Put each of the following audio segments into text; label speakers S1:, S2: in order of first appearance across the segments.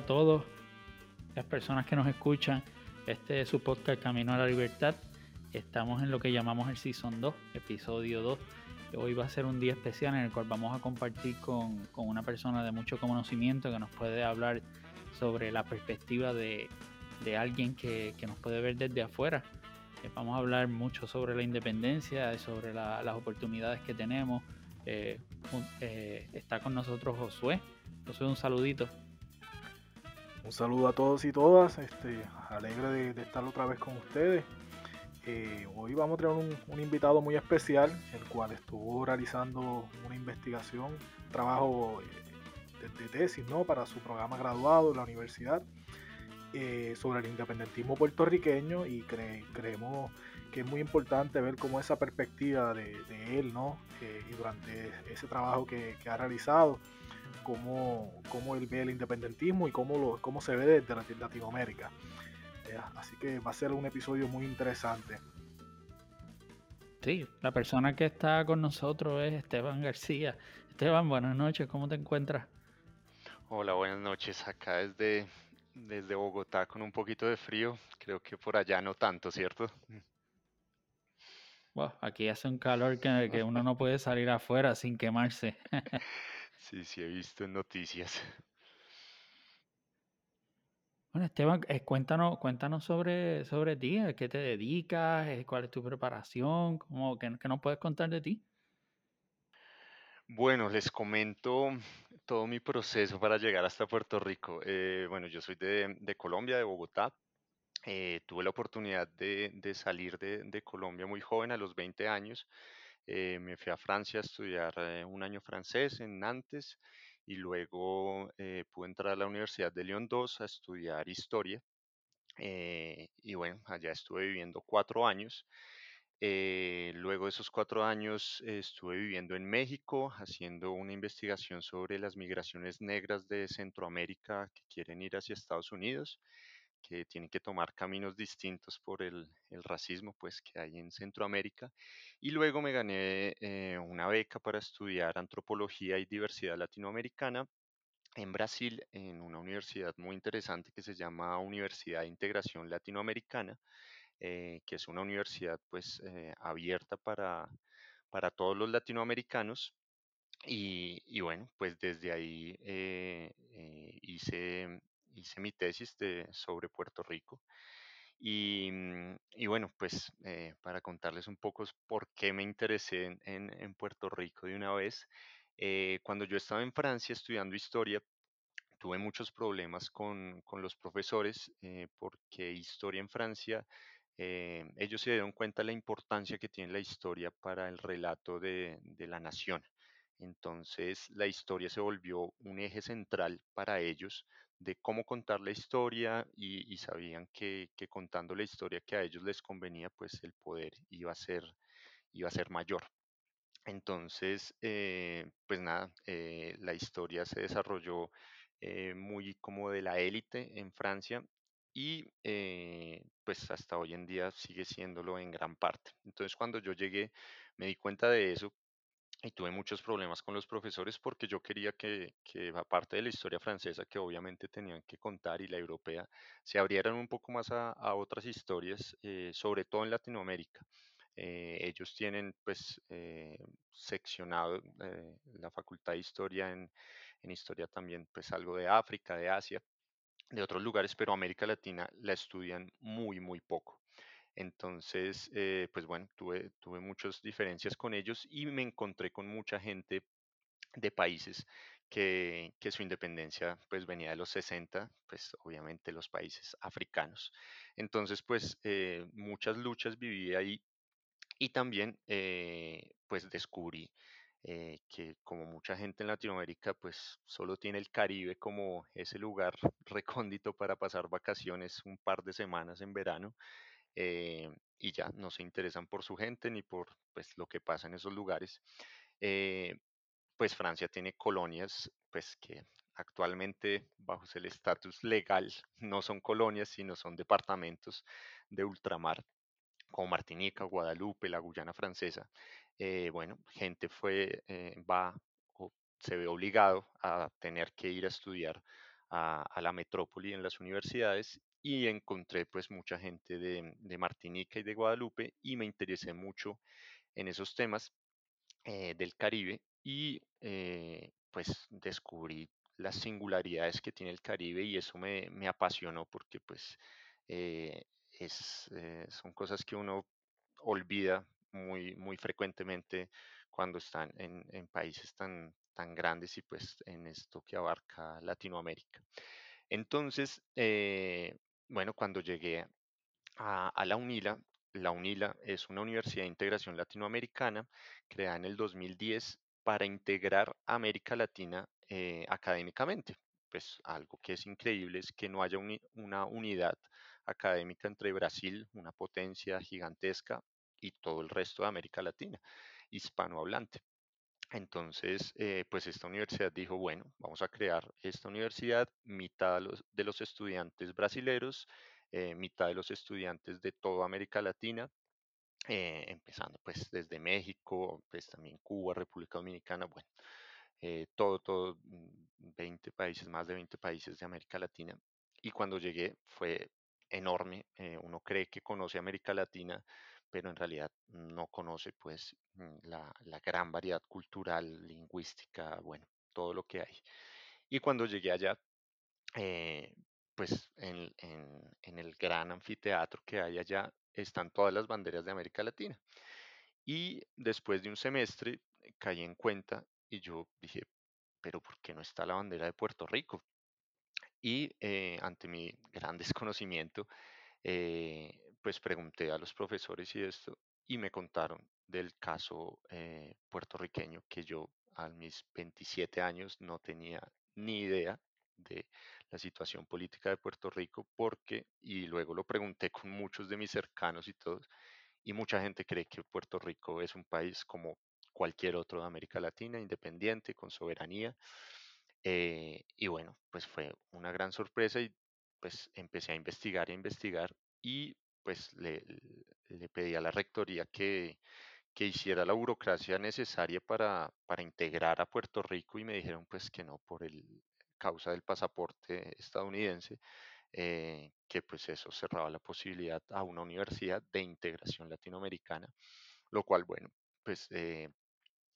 S1: A todos las personas que nos escuchan. Este es su podcast Camino a la Libertad. Estamos en lo que llamamos el Season 2, episodio 2. Hoy va a ser un día especial en el cual vamos a compartir con, una persona de mucho conocimiento que nos puede hablar sobre la perspectiva de, alguien que, nos puede ver desde afuera. Eh, vamos a hablar mucho sobre la independencia, sobre las oportunidades que tenemos. Eh, eh, está con nosotros Josué. Josué, un saludito.
S2: Un saludo a todos y todas, este, alegre de, estar otra vez con ustedes. Eh, hoy vamos a tener un, invitado muy especial, el cual estuvo realizando una investigación, trabajo eh, de, tesis ¿no? para su programa graduado en la universidad eh, sobre el independentismo puertorriqueño y creemos que es muy importante ver cómo esa perspectiva de, él ¿no? y durante ese trabajo que ha realizado cómo, cómo él ve el independentismo y cómo, lo, cómo se ve desde Latinoamérica. Eh, así que va a ser un episodio muy interesante.
S1: Sí, la persona que está con nosotros es Esteban García. Esteban, buenas noches, ¿cómo te encuentras?
S3: Hola, buenas noches. Acá desde, desde Bogotá con un poquito de frío. Creo que por allá no tanto, ¿cierto?
S1: aquí hace un calor que, que uno no puede salir afuera sin quemarse.
S3: Sí, sí, he visto en noticias.
S1: Bueno, Esteban, eh, cuéntanos, cuéntanos sobre, sobre ti, a qué te dedicas, eh, cuál es tu preparación, cómo, qué, nos puedes contar de ti.
S3: Bueno, les comento todo mi proceso para llegar hasta Puerto Rico. Eh, bueno, yo soy de, Colombia, de Bogotá. tuve la oportunidad de, salir de, de, Colombia muy joven, a los 20 años, eh, me fui a Francia a estudiar eh, un año francés en Nantes y luego eh, pude entrar a la Universidad de Lyon 2 a estudiar historia. y bueno, allá estuve viviendo cuatro años. luego de esos cuatro años estuve viviendo en México haciendo una investigación sobre las migraciones negras de Centroamérica que quieren ir hacia Estados Unidos que tienen que tomar caminos distintos por el, racismo pues, que hay en Centroamérica. Y luego me gané eh, una beca para estudiar antropología y diversidad latinoamericana en Brasil, en una universidad muy interesante que se llama Universidad de Integración Latinoamericana, eh, que es una universidad pues, eh, abierta para, para todos los latinoamericanos. Y, bueno, pues desde ahí hice hice mi tesis de, sobre Puerto Rico. Y, mm, bueno, pues eh, para contarles un poco por qué me interesé en, Puerto Rico de una vez, eh, cuando yo estaba en Francia estudiando historia, tuve muchos problemas con, los profesores eh, porque historia en Francia, ellos se dieron cuenta de la importancia que tiene la historia para el relato de, de la nación. Entonces la historia se volvió un eje central para ellos de cómo contar la historia y, sabían que, contando la historia que a ellos les convenía, pues el poder iba a ser, iba a ser mayor. Entonces, eh, pues nada, eh, la historia se desarrolló eh, muy como de la élite en Francia y pues hasta hoy en día sigue siéndolo en gran parte. Entonces, cuando yo llegué, me di cuenta de eso y tuve muchos problemas con los profesores porque yo quería que, aparte de la historia francesa que obviamente tenían que contar y la europea, se abrieran un poco más a, otras historias, eh, sobre todo en Latinoamérica. Eh, ellos tienen pues eh, seccionado la facultad de historia en, en historia también pues algo de África, de Asia, de otros lugares, pero América Latina la estudian muy, muy poco. Entonces, eh, pues bueno, tuve, tuve muchas diferencias con ellos y me encontré con mucha gente de países que, su independencia pues venía de los 60, pues obviamente los países africanos. Entonces, pues eh, muchas luchas viví ahí y también eh, pues descubrí que como mucha gente en Latinoamérica pues solo tiene el Caribe como ese lugar recóndito para pasar vacaciones un par de semanas en verano eh, y ya no se interesan por su gente ni por pues, lo que pasa en esos lugares. Eh, pues Francia tiene colonias pues que actualmente bajo el estatus legal no son colonias sino son departamentos de ultramar como Martinica, Guadalupe, la Guyana francesa. Eh, bueno, gente fue, va o se ve obligado a tener que ir a estudiar a, la metrópoli en las universidades y encontré pues mucha gente de, de Martinica y de Guadalupe y me interesé mucho en esos temas eh, del Caribe y eh, pues descubrí las singularidades que tiene el Caribe y eso me, me apasionó porque pues eh, es, son cosas que uno olvida muy, muy frecuentemente cuando están en, en, países tan, tan grandes y pues en esto que abarca Latinoamérica. Entonces, bueno, cuando llegué a, la UNILA, la UNILA es una universidad de integración latinoamericana creada en el 2010 para integrar América Latina eh, académicamente. Pues algo que es increíble es que no haya una unidad académica entre Brasil, una potencia gigantesca, y todo el resto de América Latina, hispanohablante. Entonces, eh, pues esta universidad dijo, bueno, vamos a crear esta universidad, mitad de los, estudiantes brasileros eh, mitad de los estudiantes de toda América Latina, eh, empezando pues desde México, pues también Cuba, República Dominicana, bueno, todo, todo, 20 mm, países, más de 20 países de América Latina. Y cuando llegué fue enorme, uno cree que conoce América Latina, pero en realidad no conoce pues mm, la, la gran variedad cultural, lingüística, bueno, todo lo que hay. Y cuando llegué allá, eh, pues en, el gran anfiteatro que hay allá están todas las banderas de América Latina. Y después de un semestre eh, caí en cuenta y yo dije, pero ¿por qué no está la bandera de Puerto Rico? Y eh, ante mi gran desconocimiento, pues pregunté a los profesores y esto, y me contaron del caso puertorriqueño que yo a mis 27 años no tenía ni idea de la situación política de Puerto Rico porque, y luego lo pregunté con muchos de mis cercanos y todos, y mucha gente cree que Puerto Rico es un país como cualquier otro de América Latina, independiente, con soberanía. Eh, y bueno, pues fue una gran sorpresa y pues empecé a investigar y a investigar y pues le, le pedí a la rectoría que, que hiciera la burocracia necesaria para, para integrar a Puerto Rico y me dijeron pues que no por el, causa del pasaporte estadounidense, eh, que pues eso cerraba la posibilidad a una universidad de integración latinoamericana, lo cual, bueno, pues eh,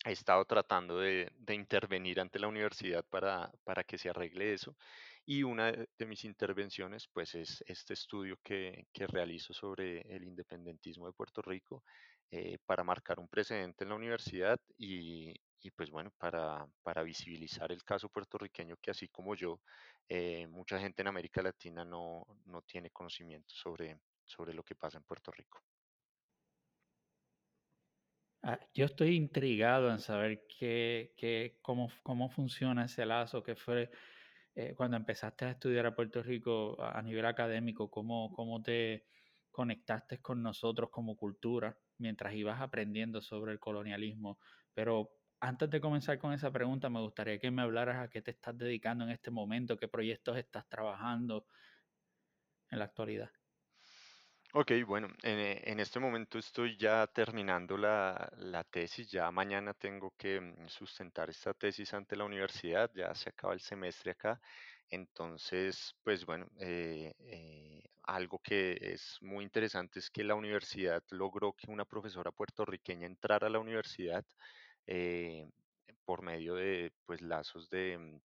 S3: he estado tratando de, intervenir ante la universidad para, para, que se arregle eso. Y una de, mis intervenciones, pues, es este estudio que, que, realizo sobre el independentismo de Puerto Rico eh, para marcar un precedente en la universidad y, y pues bueno, para, para, visibilizar el caso puertorriqueño que así como yo, eh, mucha gente en América Latina no, no tiene conocimiento sobre, sobre lo que pasa en Puerto Rico.
S1: Ah, yo estoy intrigado en saber qué, qué, cómo, cómo funciona ese lazo, que fue eh, cuando empezaste a estudiar a Puerto Rico a nivel académico, cómo, cómo te conectaste con nosotros como cultura mientras ibas aprendiendo sobre el colonialismo. Pero antes de comenzar con esa pregunta, me gustaría que me hablaras a qué te estás dedicando en este momento, qué proyectos estás trabajando en la actualidad.
S3: Ok, bueno, en, en este momento estoy ya terminando la, la tesis, ya mañana tengo que mm, sustentar esta tesis ante la universidad, ya se acaba el semestre acá, entonces, pues bueno, eh, eh, algo que es muy interesante es que la universidad logró que una profesora puertorriqueña entrara a la universidad eh, por medio de pues lazos de mm,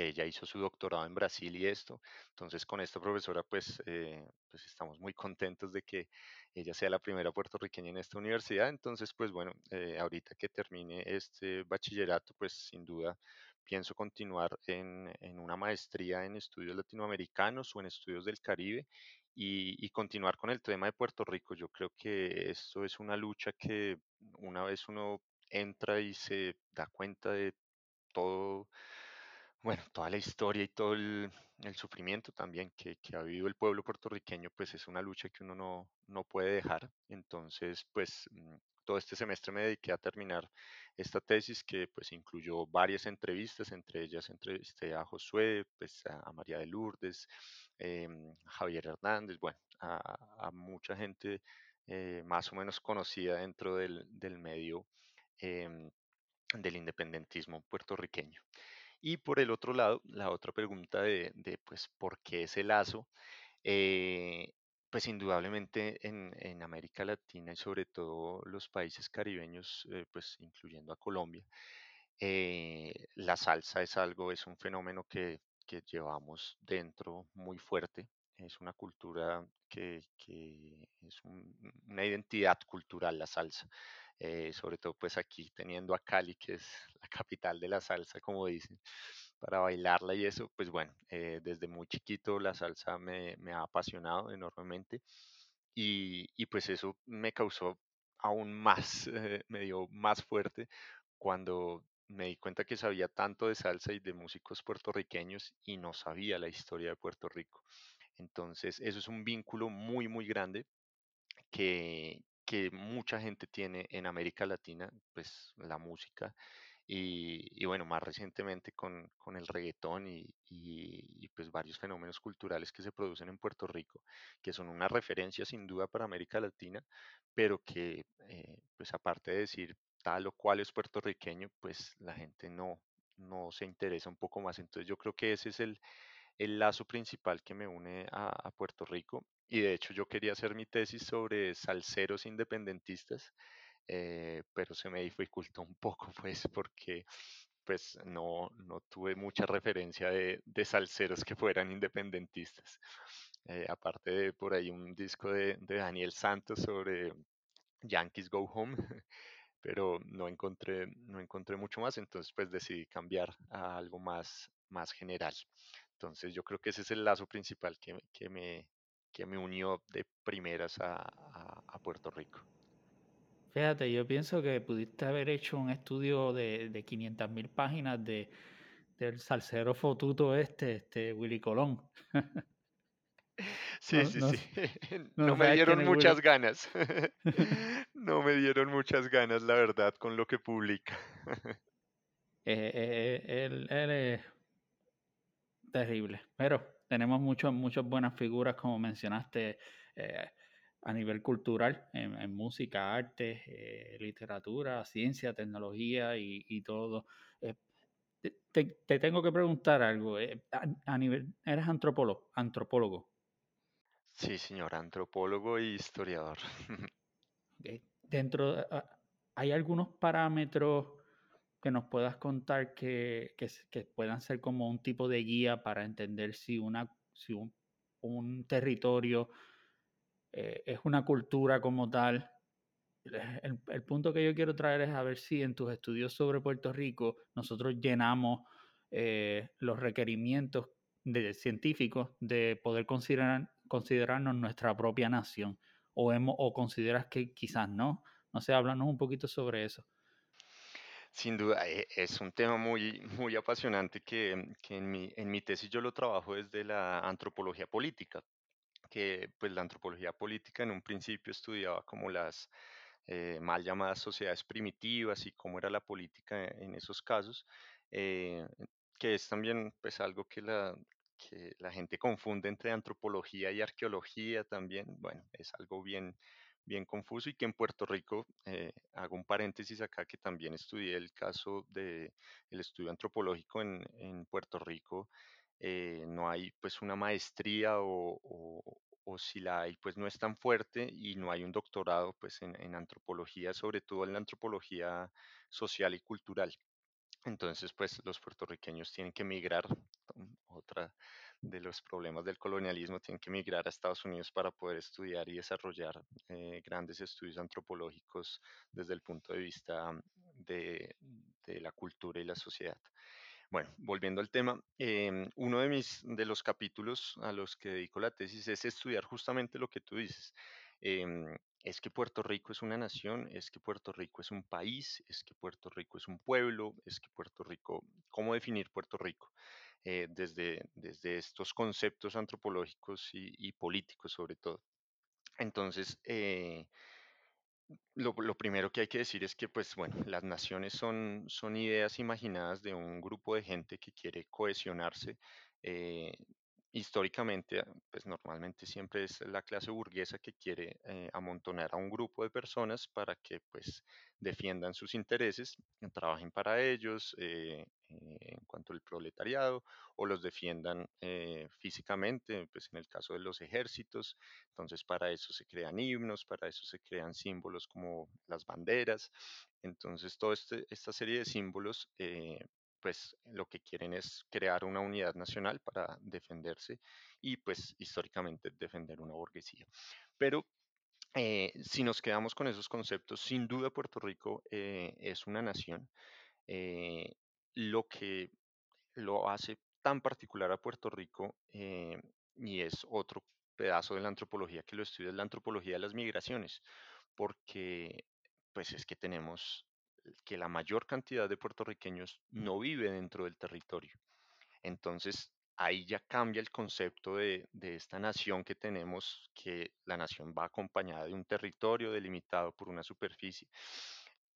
S3: que ella hizo su doctorado en Brasil y esto. Entonces con esta profesora pues, eh, pues estamos muy contentos de que ella sea la primera puertorriqueña en esta universidad. Entonces pues bueno, eh, ahorita que termine este bachillerato pues sin duda pienso continuar en, en, una maestría en estudios latinoamericanos o en estudios del Caribe y, y, continuar con el tema de Puerto Rico. Yo creo que esto es una lucha que una vez uno entra y se da cuenta de todo, bueno, toda la historia y todo el, sufrimiento también que, ha vivido el pueblo puertorriqueño, pues es una lucha que uno no, no puede dejar. Entonces, pues mm, todo este semestre me dediqué a terminar esta tesis que pues incluyó varias entrevistas, entre ellas entrevisté a Josué, pues a, María de Lourdes, eh, Javier Hernández, bueno, a, mucha gente eh, más o menos conocida dentro del, del medio Em, del independentismo puertorriqueño. Y por el otro lado, la otra pregunta de, pues, ¿por qué ese lazo? Eh, pues indudablemente en, en América Latina y sobre todo los países caribeños, eh, pues incluyendo a Colombia, eh, la salsa es algo, es un fenómeno que, que llevamos dentro muy fuerte. Es una cultura que, que es un- una identidad cultural, la salsa. Eh, sobre todo pues aquí teniendo a Cali, que es la capital de la salsa, como dicen, para bailarla y eso, pues bueno, eh, desde muy chiquito la salsa me, me ha apasionado enormemente y, y pues eso me causó aún más, eh, me dio más fuerte cuando me di cuenta que sabía tanto de salsa y de músicos puertorriqueños y no sabía la historia de Puerto Rico. Entonces, eso es un vínculo muy, muy grande que, que mucha gente tiene en América Latina, pues la música. Y, y bueno, más recientemente con, con el reggaetón y, y- pues varios fenómenos culturales que se producen en Puerto Rico, que son una referencia sin duda para América Latina, pero que eh, pues aparte de decir tal o cual es puertorriqueño, pues la gente no, no se interesa un poco más. Entonces yo creo que ese es el, el lazo principal que me une a, Puerto Rico. Y de hecho yo quería hacer mi tesis sobre salseros independentistas, eh, pero se me dificultó un poco, pues, porque pues no, no tuve mucha referencia de, de salseros que fueran independentistas. Eh, aparte de por ahí un disco de, de Daniel Santos sobre Yankees Go Home, pero no encontré, no encontré mucho más, entonces pues decidí cambiar a algo más, más general. Entonces yo creo que ese es el lazo principal que, me- que me, que me unió de primeras a, a- a Puerto Rico.
S1: Fíjate, yo pienso que pudiste haber hecho un estudio de, de 500 mil páginas de, del salsero fotuto este, este Willy Colón.
S3: Sí,
S1: No,
S3: sí,
S1: no,
S3: sí.
S1: no
S3: No me dieron muchas
S1: Willy.
S3: ganas. No me dieron muchas ganas, la verdad, con lo que publica.
S1: Eh, eh, él, él es terrible, pero tenemos muchas muchas buenas figuras, como mencionaste, eh, a nivel cultural, en, en música, arte, eh, literatura, ciencia, tecnología y, y todo. Eh, te, te- te tengo que preguntar algo. a, a nivel, ¿eres antropólogo? Antropólogo.
S3: Sí, señor, antropólogo y historiador.
S1: ¿ok? Dentro, de- ¿hay algunos parámetros que nos puedas contar que, que, puedan ser como un tipo de guía para entender si, una, si un, territorio eh, es una cultura como tal? El, el punto que yo quiero traer es a ver si en tus estudios sobre Puerto Rico nosotros llenamos eh, los requerimientos de científicos de poder considerar, considerarnos nuestra propia nación o, hemos, o consideras que quizás no. No sé, háblanos un poquito sobre eso.
S3: Sin duda, e- es un tema muy, muy apasionante que, que en mi, en mi tesis yo lo trabajo desde la antropología política, que pues la antropología política en un principio estudiaba como las eh, mal llamadas sociedades primitivas y cómo era la política en esos casos, eh, que es también pues algo que la, que la gente confunde entre antropología y arqueología también, bueno, es algo bien, bien confuso y que en Puerto Rico, eh, hago un paréntesis acá que también estudié el caso de el estudio antropológico en, en Puerto Rico, eh, no hay pues una maestría o, o- si la hay pues no es tan fuerte y no hay un doctorado pues en, en antropología, sobre todo en la antropología social y cultural. Entonces, pues los puertorriqueños tienen que migrar, um, otra de los problemas del colonialismo, tienen que migrar a Estados Unidos para poder estudiar y desarrollar eh, grandes estudios antropológicos desde el punto de vista de, de la cultura y la sociedad. Bueno, volviendo al tema, em, uno de mis de los capítulos a los que dedico la tesis es estudiar justamente lo que tú dices. Em, es que Puerto Rico es una nación, es que Puerto Rico es un país, es que Puerto Rico es un pueblo, es que Puerto Rico, ¿cómo definir Puerto Rico? Eh, desde, desde estos conceptos antropológicos y, políticos sobre todo. Entonces, eh, lo, lo primero que hay que decir es que, pues bueno, las naciones son, son ideas imaginadas de un grupo de gente que quiere cohesionarse, eh, históricamente, pues normalmente siempre es la clase burguesa que quiere eh, amontonar a un grupo de personas para que pues defiendan sus intereses, trabajen para ellos eh, eh, en cuanto al proletariado o los defiendan físicamente, pues en el caso de los ejércitos, entonces para eso se crean himnos, para eso se crean símbolos como las banderas, entonces toda este, esta serie de símbolos pues lo que quieren es crear una unidad nacional para defenderse y pues históricamente defender una burguesía. Pero eh, si nos quedamos con esos conceptos, sin duda Puerto Rico eh, es una nación. Eh, lo que lo hace tan particular a Puerto Rico y es otro pedazo de la antropología que lo estudia, es la antropología de las migraciones, porque pues es que tenemos que la mayor cantidad de puertorriqueños no vive dentro del territorio. Entonces, ahí ya cambia el concepto de, esta nación que tenemos, que la nación va acompañada de un territorio delimitado por una superficie.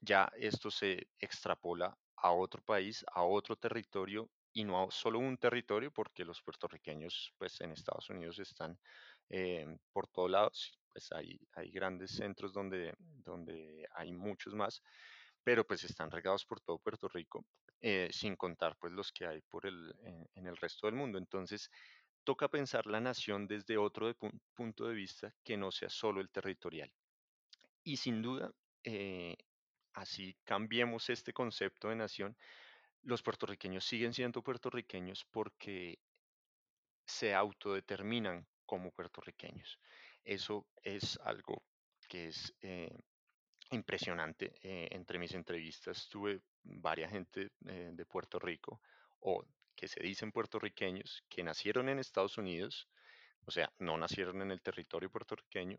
S3: Ya esto se extrapola a otro país, a otro territorio y no solo un territorio, porque los puertorriqueños pues en Estados Unidos están eh, por todos lados, pues hay, hay grandes centros donde, donde hay muchos más, pero pues están regados por todo Puerto Rico, eh, sin contar pues los que hay por el, en, el resto del mundo. Entonces, toca pensar la nación desde otro punto de vista que no sea solo el territorial. Y sin duda, eh, así cambiemos este concepto de nación, los puertorriqueños siguen siendo puertorriqueños porque se autodeterminan como puertorriqueños. Eso es algo que es eh, impresionante. Eh, entre mis entrevistas tuve varias gente eh, de Puerto Rico o que se dicen puertorriqueños que nacieron en Estados Unidos, o sea, no nacieron en el territorio puertorriqueño,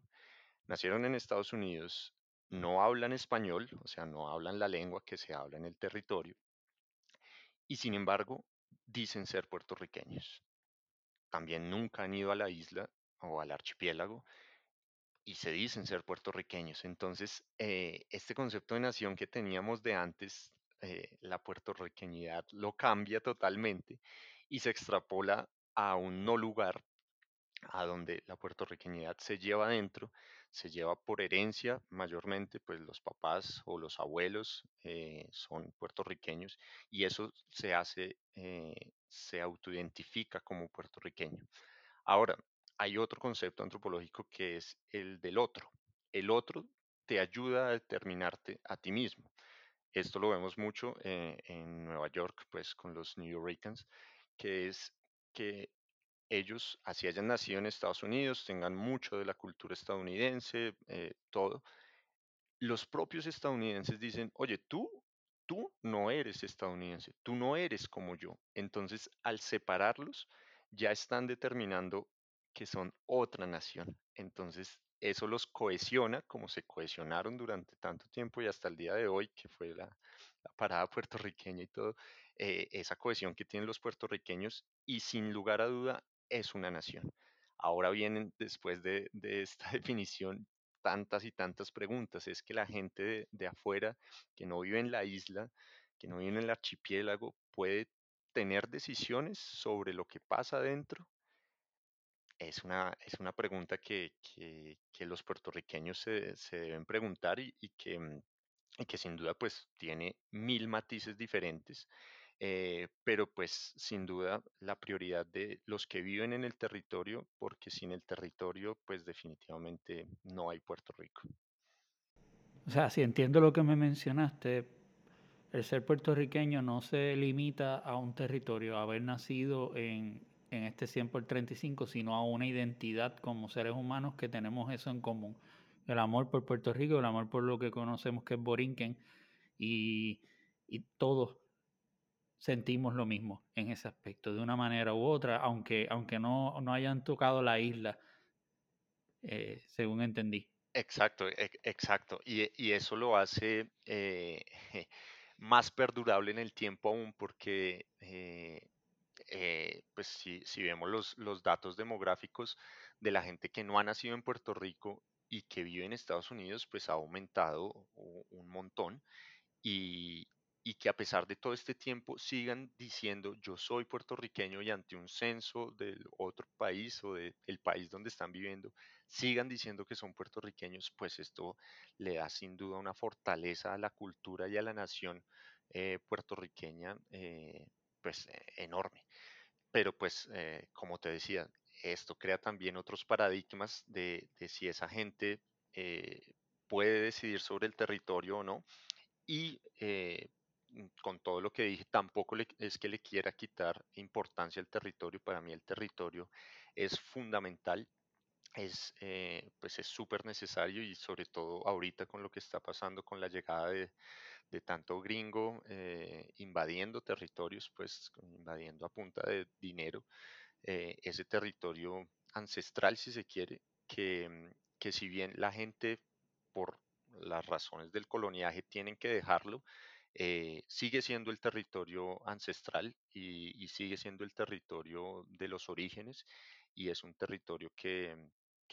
S3: nacieron en Estados Unidos, no hablan español, o sea, no hablan la lengua que se habla en el territorio, y sin embargo dicen ser puertorriqueños. También nunca han ido a la isla o al archipiélago y se dicen ser puertorriqueños. Entonces, eh, este concepto de nación que teníamos de antes, eh, la puertorriqueñidad lo cambia totalmente y se extrapola a un no lugar a donde la puertorriqueñidad se lleva adentro, se lleva por herencia mayormente, pues los papás o los abuelos eh, son puertorriqueños y eso se hace, se autoidentifica como puertorriqueño. Ahora, hay otro concepto antropológico que es el del otro. El otro te ayuda a determinarte a ti mismo. Esto lo vemos mucho eh, en Nueva York, pues con los New Yorkers, que es que ellos, así hayan nacido en Estados Unidos, tengan mucho de la cultura estadounidense, eh, todo, los propios estadounidenses dicen, oye, tú, tú no eres estadounidense, tú no eres como yo. Entonces, al separarlos, ya están determinando que son otra nación. Entonces, eso los cohesiona como se cohesionaron durante tanto tiempo y hasta el día de hoy, que fue la, parada puertorriqueña y todo, eh, esa cohesión que tienen los puertorriqueños y sin lugar a duda es una nación. Ahora vienen, después de, esta definición, tantas y tantas preguntas. Es que la gente de, de afuera, que no vive en la isla, que no vive en el archipiélago, puede tener decisiones sobre lo que pasa adentro es una, es una pregunta que, los puertorriqueños se, deben preguntar y, que, mm, y, que, sin duda pues tiene mil matices diferentes, eh, pero pues sin duda la prioridad de los que viven en el territorio, porque sin el territorio pues definitivamente no hay Puerto Rico.
S1: O sea, si entiendo lo que me mencionaste, el ser puertorriqueño no se limita a un territorio, haber nacido en, en este 100 por 35, sino a una identidad como seres humanos que tenemos eso en común. El amor por Puerto Rico, el amor por lo que conocemos que es Borinquen y, y todos sentimos lo mismo en ese aspecto, de una manera u otra, aunque, aunque no, no hayan tocado la isla, eh, según entendí.
S3: Exacto, e, exacto. Y, y eso lo hace eh, más perdurable en el tiempo aún porque eh, eh, pues si, vemos los, datos demográficos de la gente que no ha nacido en Puerto Rico y que vive en Estados Unidos, pues ha aumentado un montón. Y, que a pesar de todo este tiempo sigan diciendo yo soy puertorriqueño y ante un censo del otro país o del país donde están viviendo, sigan diciendo que son puertorriqueños, pues esto le da sin duda una fortaleza a la cultura y a la nación eh, puertorriqueña, eh, pues enorme. Pero pues, eh, como te decía, esto crea también otros paradigmas de, si esa gente puede decidir sobre el territorio o no. Y Mm, con todo lo que dije, tampoco es que le quiera quitar importancia al territorio. Para mí el territorio es fundamental, es eh, pues es súper necesario y sobre todo ahorita con lo que está pasando con la llegada de, tanto gringo eh, invadiendo territorios, pues invadiendo a punta de dinero, eh, ese territorio ancestral, si se quiere, que, mm, que si bien la gente por las razones del coloniaje tienen que dejarlo, eh, sigue siendo el territorio ancestral y, sigue siendo el territorio de los orígenes y es un territorio que,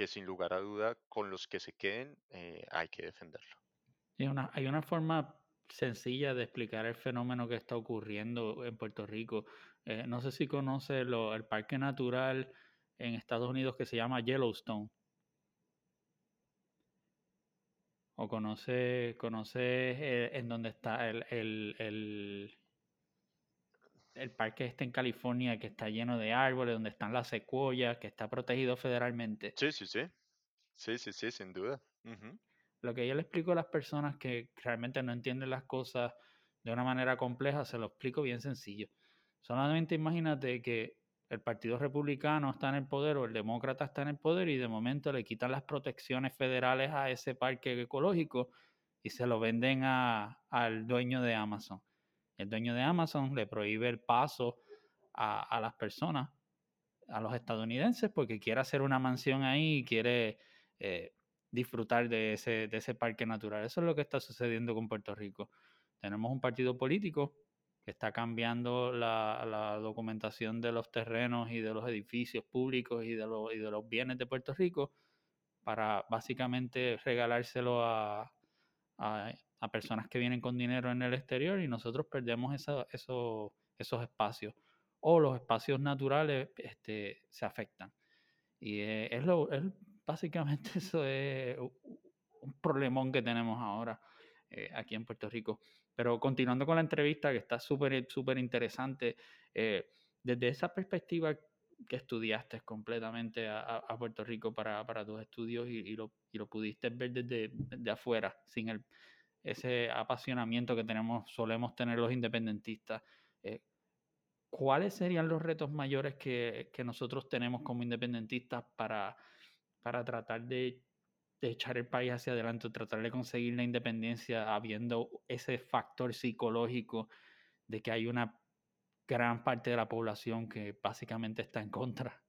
S3: sin lugar a duda con los que se queden hay que defenderlo.
S1: Una, hay una forma sencilla de explicar el fenómeno que está ocurriendo en Puerto Rico. Eh, no sé si conoce el parque natural en Estados Unidos que se llama Yellowstone. o conoces conoce eh, en dónde está el, el, el, parque este en California que está lleno de árboles, donde están las secuoyas, que está protegido federalmente.
S3: Sí, sí, sí. Sí, sí, sí, sin duda.
S1: Lo que yo le explico a las personas que realmente no entienden las cosas de una manera compleja, se lo explico bien sencillo. Solamente imagínate que el Partido Republicano está en el poder o el Demócrata está en el poder y de momento le quitan las protecciones federales a ese parque ecológico y se lo venden al dueño de Amazon. El dueño de Amazon le prohíbe el paso a, las personas, a los estadounidenses, porque quiere hacer una mansión ahí y quiere eh, disfrutar de ese, de ese parque natural. Eso es lo que está sucediendo con Puerto Rico. Tenemos un partido político que está cambiando la, documentación de los terrenos y de los edificios públicos y de, los, y de los bienes de Puerto Rico para básicamente regalárselo a, a, personas que vienen con dinero en el exterior y nosotros perdemos esa, esos espacios o los espacios naturales este, se afectan. Y es, lo, es básicamente eso es un problemón que tenemos ahora eh, aquí en Puerto Rico. Pero continuando con la entrevista, que está súper, súper interesante, eh, desde esa perspectiva que estudiaste completamente a, Puerto Rico para, tus estudios y, lo, pudiste ver desde, afuera, sin el, ese apasionamiento que tenemos, solemos tener los independentistas. Eh, ¿Cuáles serían los retos mayores que, nosotros tenemos como independentistas para, para tratar de echar el país hacia adelante, tratar de conseguir la independencia, habiendo ese factor psicológico de que hay una gran parte de la población que básicamente está en contra?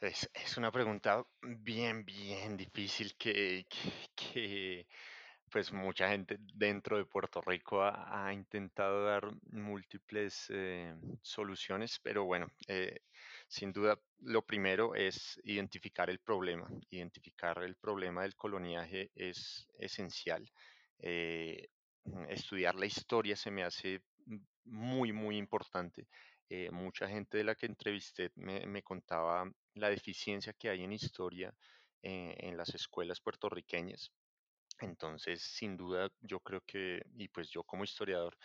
S3: Es, una pregunta bien, bien difícil que, que, pues mucha gente dentro de Puerto Rico ha, intentado dar múltiples eh, soluciones, pero bueno, eh, sin duda, lo primero es identificar el problema. Identificar el problema del coloniaje es esencial. Eh, estudiar la historia se me hace muy, muy importante. Eh, mucha gente de la que entrevisté me, contaba la deficiencia que hay en historia eh, en las escuelas puertorriqueñas. Entonces, sin duda, yo creo que, y pues yo como historiador,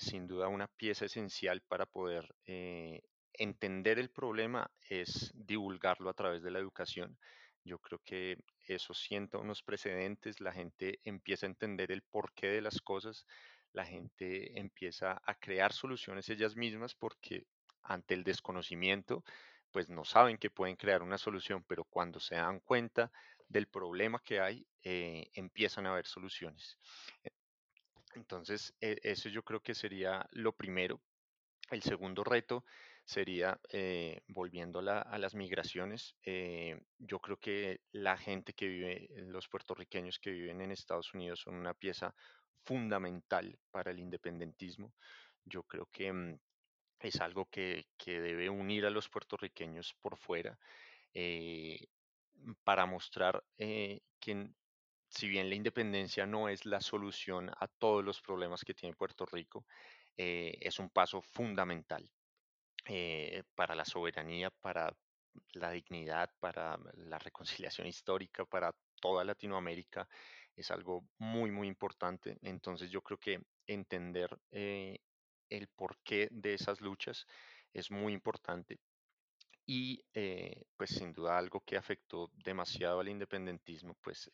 S3: sin duda una pieza esencial para poder entender el problema es divulgarlo a través de la educación. Yo creo que eso sienta unos precedentes, la gente empieza a entender el porqué de las cosas, la gente empieza a crear soluciones ellas mismas porque ante el desconocimiento, pues no saben que pueden crear una solución, pero cuando se dan cuenta del problema que hay, eh, empiezan a haber soluciones. Entonces, e, eso yo creo que sería lo primero. El segundo reto sería, eh, volviendo a, las migraciones, eh, yo creo que la gente que vive, los puertorriqueños que viven en Estados Unidos son una pieza fundamental para el independentismo. Yo creo que mm, es algo que, debe unir a los puertorriqueños por fuera eh, para mostrar que si bien la independencia no es la solución a todos los problemas que tiene Puerto Rico, eh, es un paso fundamental eh, para la soberanía, para la dignidad, para la reconciliación histórica, para toda Latinoamérica. Es algo muy, muy importante. Entonces yo creo que entender eh, el porqué de esas luchas es muy importante y eh, pues sin duda algo que afectó demasiado al independentismo, pues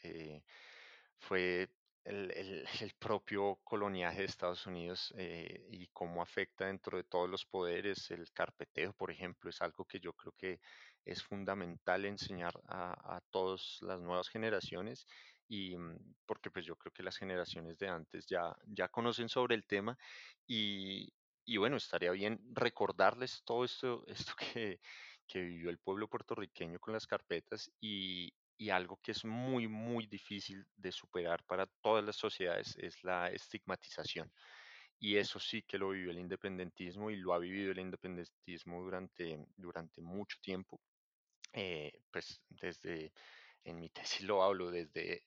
S3: fue el, propio coloniaje de Estados Unidos eh, y cómo afecta dentro de todos los poderes. El carpeteo, por ejemplo, es algo que yo creo que es fundamental enseñar a, a todas las nuevas generaciones y mm, porque pues yo creo que las generaciones de antes ya, ya conocen sobre el tema y, y bueno, estaría bien recordarles todo esto, esto que, que vivió el pueblo puertorriqueño con las carpetas y, y algo que es muy, muy difícil de superar para todas las sociedades es la estigmatización. Y eso sí que lo vivió el independentismo y lo ha vivido el independentismo durante, durante mucho tiempo. Eh, pues desde, en mi tesis lo hablo, desde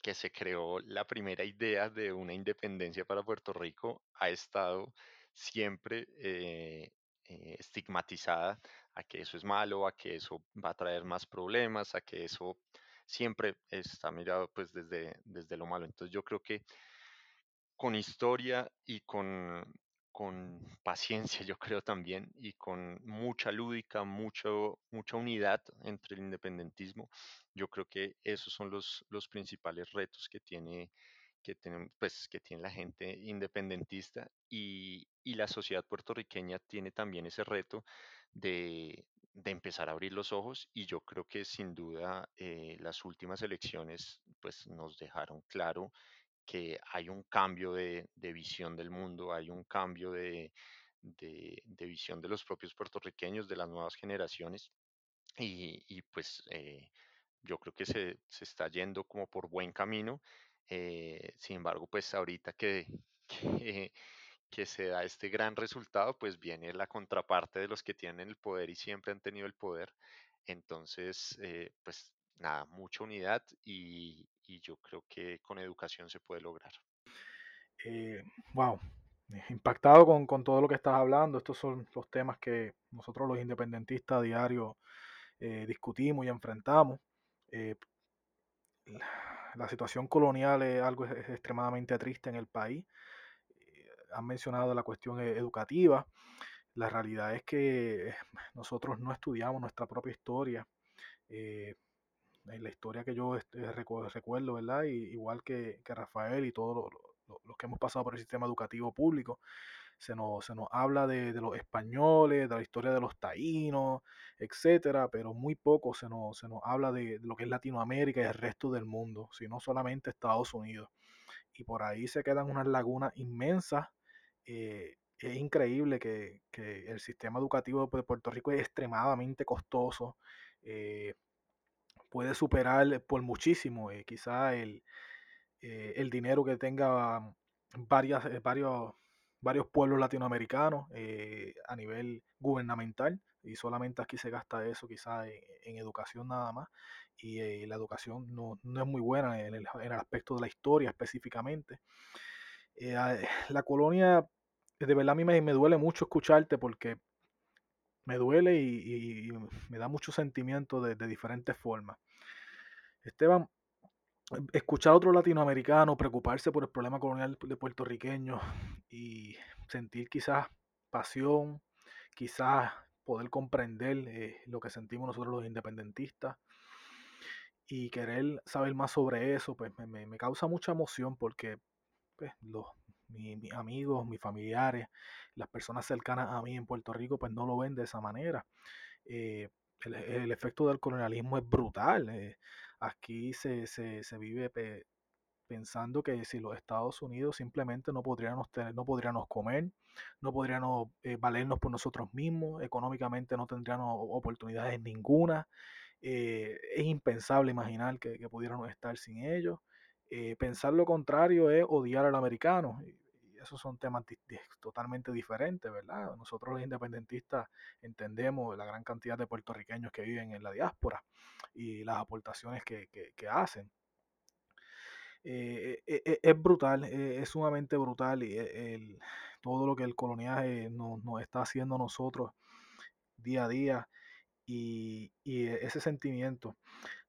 S3: que se creó la primera idea de una independencia para Puerto Rico, ha estado siempre eh, eh, estigmatizada a que eso es malo, a que eso va a traer más problemas, a que eso siempre está mirado pues desde, desde lo malo. Entonces yo creo que con historia y con, con paciencia, yo creo también, y con mucha lúdica, mucho, mucha unidad entre el independentismo. Yo creo que esos son los, los principales retos que tiene, que tienen, pues, que tiene la gente independentista y, y la sociedad puertorriqueña tiene también ese reto de, empezar a abrir los ojos y yo creo que sin duda eh, las últimas elecciones pues nos dejaron claro que hay un cambio de, visión del mundo, hay un cambio de, visión de los propios puertorriqueños, de las nuevas generaciones, y, y pues eh, yo creo que se, se está yendo como por buen camino. eh, sin embargo, pues ahorita que, que, que se da este gran resultado, pues viene la contraparte de los que tienen el poder y siempre han tenido el poder. Entonces, eh, pues nada, mucha unidad y, y yo creo que con educación se puede lograr.
S2: Eh, wow, eh, impactado con, con todo lo que estás hablando. Estos son los temas que nosotros los independentistas a diario eh, discutimos y enfrentamos. Eh, la, la situación colonial es algo extremadamente triste en el país. Eh, Han mencionado la cuestión e- educativa. La realidad es que nosotros no estudiamos nuestra propia historia. Eh, la historia que yo recu- recuerdo, ¿verdad? Y, igual que, que Rafael y todos lo- lo- los que hemos pasado por el sistema educativo público, se nos, se nos habla de, de los españoles, de la historia de los taínos, etcétera, pero muy poco se nos, se nos habla de, de lo que es Latinoamérica y el resto del mundo, sino solamente Estados Unidos. Y por ahí se quedan unas lagunas inmensas. Eh, es increíble que, que el sistema educativo de Puerto Rico es extremadamente costoso. eh, puede superar por muchísimo eh, quizá el, eh, el dinero que tenga varias, varios, varios pueblos latinoamericanos a nivel gubernamental y solamente aquí se gasta eso quizá en, educación nada más y la educación no, no es muy buena en el, en aspecto de la historia específicamente. La colonia, de verdad a mí me, duele mucho escucharte porque me duele y, me da mucho sentimiento de, diferentes formas. Esteban, escuchar a otro latinoamericano preocuparse por el problema colonial de puertorriqueños y sentir quizás pasión, quizás poder comprender eh, lo que sentimos nosotros los independentistas y querer saber más sobre eso, pues me- me causa mucha emoción porque pues, los, mi- mis amigos, mis familiares, las personas cercanas a mí en Puerto Rico, pues no lo ven de esa manera. Eh, el, efecto del colonialismo es brutal. eh, aquí se, se, se vive pe- pensando que si los Estados Unidos simplemente no podríamos tener, no podríamos comer, no podríamos eh, valernos por nosotros mismos, económicamente no tendríamos oportunidades ninguna. es impensable imaginar que, que pudiéramos estar sin ellos. Eh, pensar lo contrario es odiar al americano. Y, esos son temas totalmente diferentes, ¿verdad? Nosotros los independentistas entendemos la gran cantidad de puertorriqueños que viven en la diáspora y las aportaciones que, que- hacen. eh, eh, eh, es brutal, es sumamente brutal y el, todo lo que el coloniaje nos, nos está haciendo nosotros día a día y, y ese sentimiento.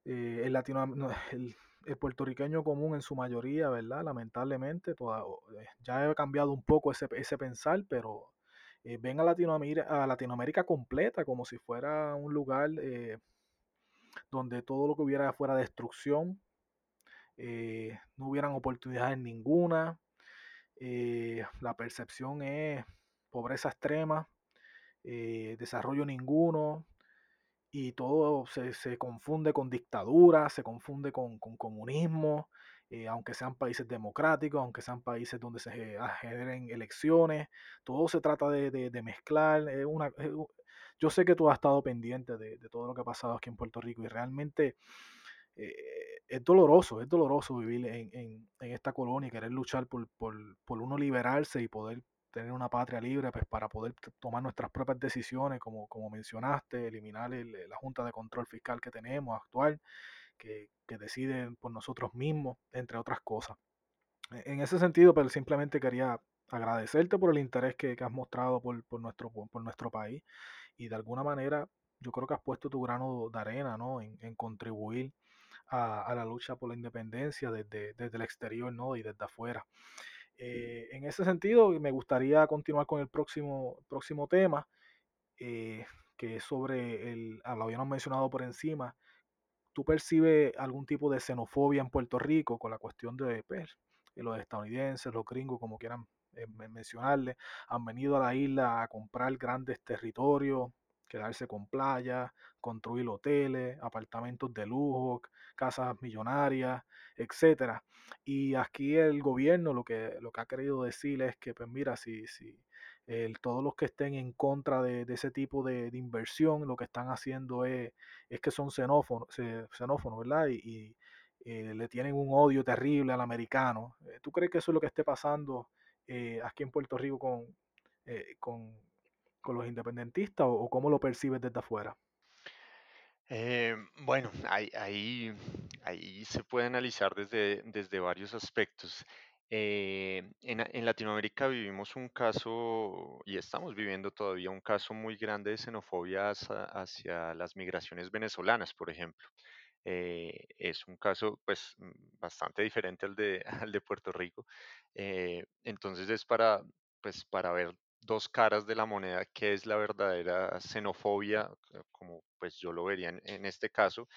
S2: eh, el, latino, no, el, el puertorriqueño común en su mayoría, ¿verdad? Lamentablemente, toda- o- eh, ya ha cambiado un poco ese, ese pensar, pero eh, ven a Latinoamérica, a Latinoamérica completa como si fuera un lugar eh, donde todo lo que hubiera fuera destrucción, eh, no hubieran oportunidades ninguna, la percepción es pobreza extrema, desarrollo ninguno, y todo se, se confunde con dictadura, se confunde con, con comunismo, eh, aunque sean países democráticos, aunque sean países donde se ge- generen elecciones, todo se trata de, de- mezclar. una, yo sé que tú has estado pendiente de, de todo lo que ha pasado aquí en Puerto Rico y realmente eh, es doloroso, es doloroso vivir en, en- en esta colonia y querer luchar por, por, por uno liberarse y poder tener una patria libre, pues para poder tomar nuestras propias decisiones, como, como mencionaste, eliminar el- la Junta de Control Fiscal que tenemos actual, que, que decide por nosotros mismos, entre otras cosas. E- En ese sentido, pero simplemente quería agradecerte por el interés que, has mostrado por, por nuestro, por nuestro país y de alguna manera yo creo que has puesto tu grano de arena, ¿no? En, en contribuir a, a la lucha por la independencia desde, desde el exterior, ¿no? Y desde afuera. Eh, en ese sentido, me gustaría continuar con el próximo, próximo tema, eh, que es sobre el, ah, lo habíamos mencionado por encima, ¿Tú percibes algún tipo de xenofobia en Puerto Rico con la cuestión de pues, que los estadounidenses, los gringos, como quieran eh, men- mencionarle, han venido a la isla a comprar grandes territorios, quedarse con playas, construir hoteles, apartamentos de lujo, casas millonarias, etcétera? Y aquí el gobierno lo que, lo que ha querido decir es que, pues mira, si, si todos los que estén en contra de, de ese tipo de, de inversión, lo que están haciendo es es que son xenófonos, xe- xenófonos ¿verdad? Y, y, eh, le tienen un odio terrible al americano. Eh, ¿Tú crees que eso es lo que esté pasando eh, aquí en Puerto Rico con, eh, con, con los independentistas o, o cómo lo percibes desde afuera?
S3: Eh, bueno, ahí, ahí, ahí se puede analizar desde, desde varios aspectos. Eh, en, en Latinoamérica vivimos un caso, y estamos viviendo todavía un caso muy grande de xenofobia hacia, las migraciones venezolanas, por ejemplo. Eh, es un caso pues bastante diferente al de, al de Puerto Rico. Entonces es para, pues, para ver dos caras de la moneda, qué es la verdadera xenofobia, como pues yo lo vería en, en este caso,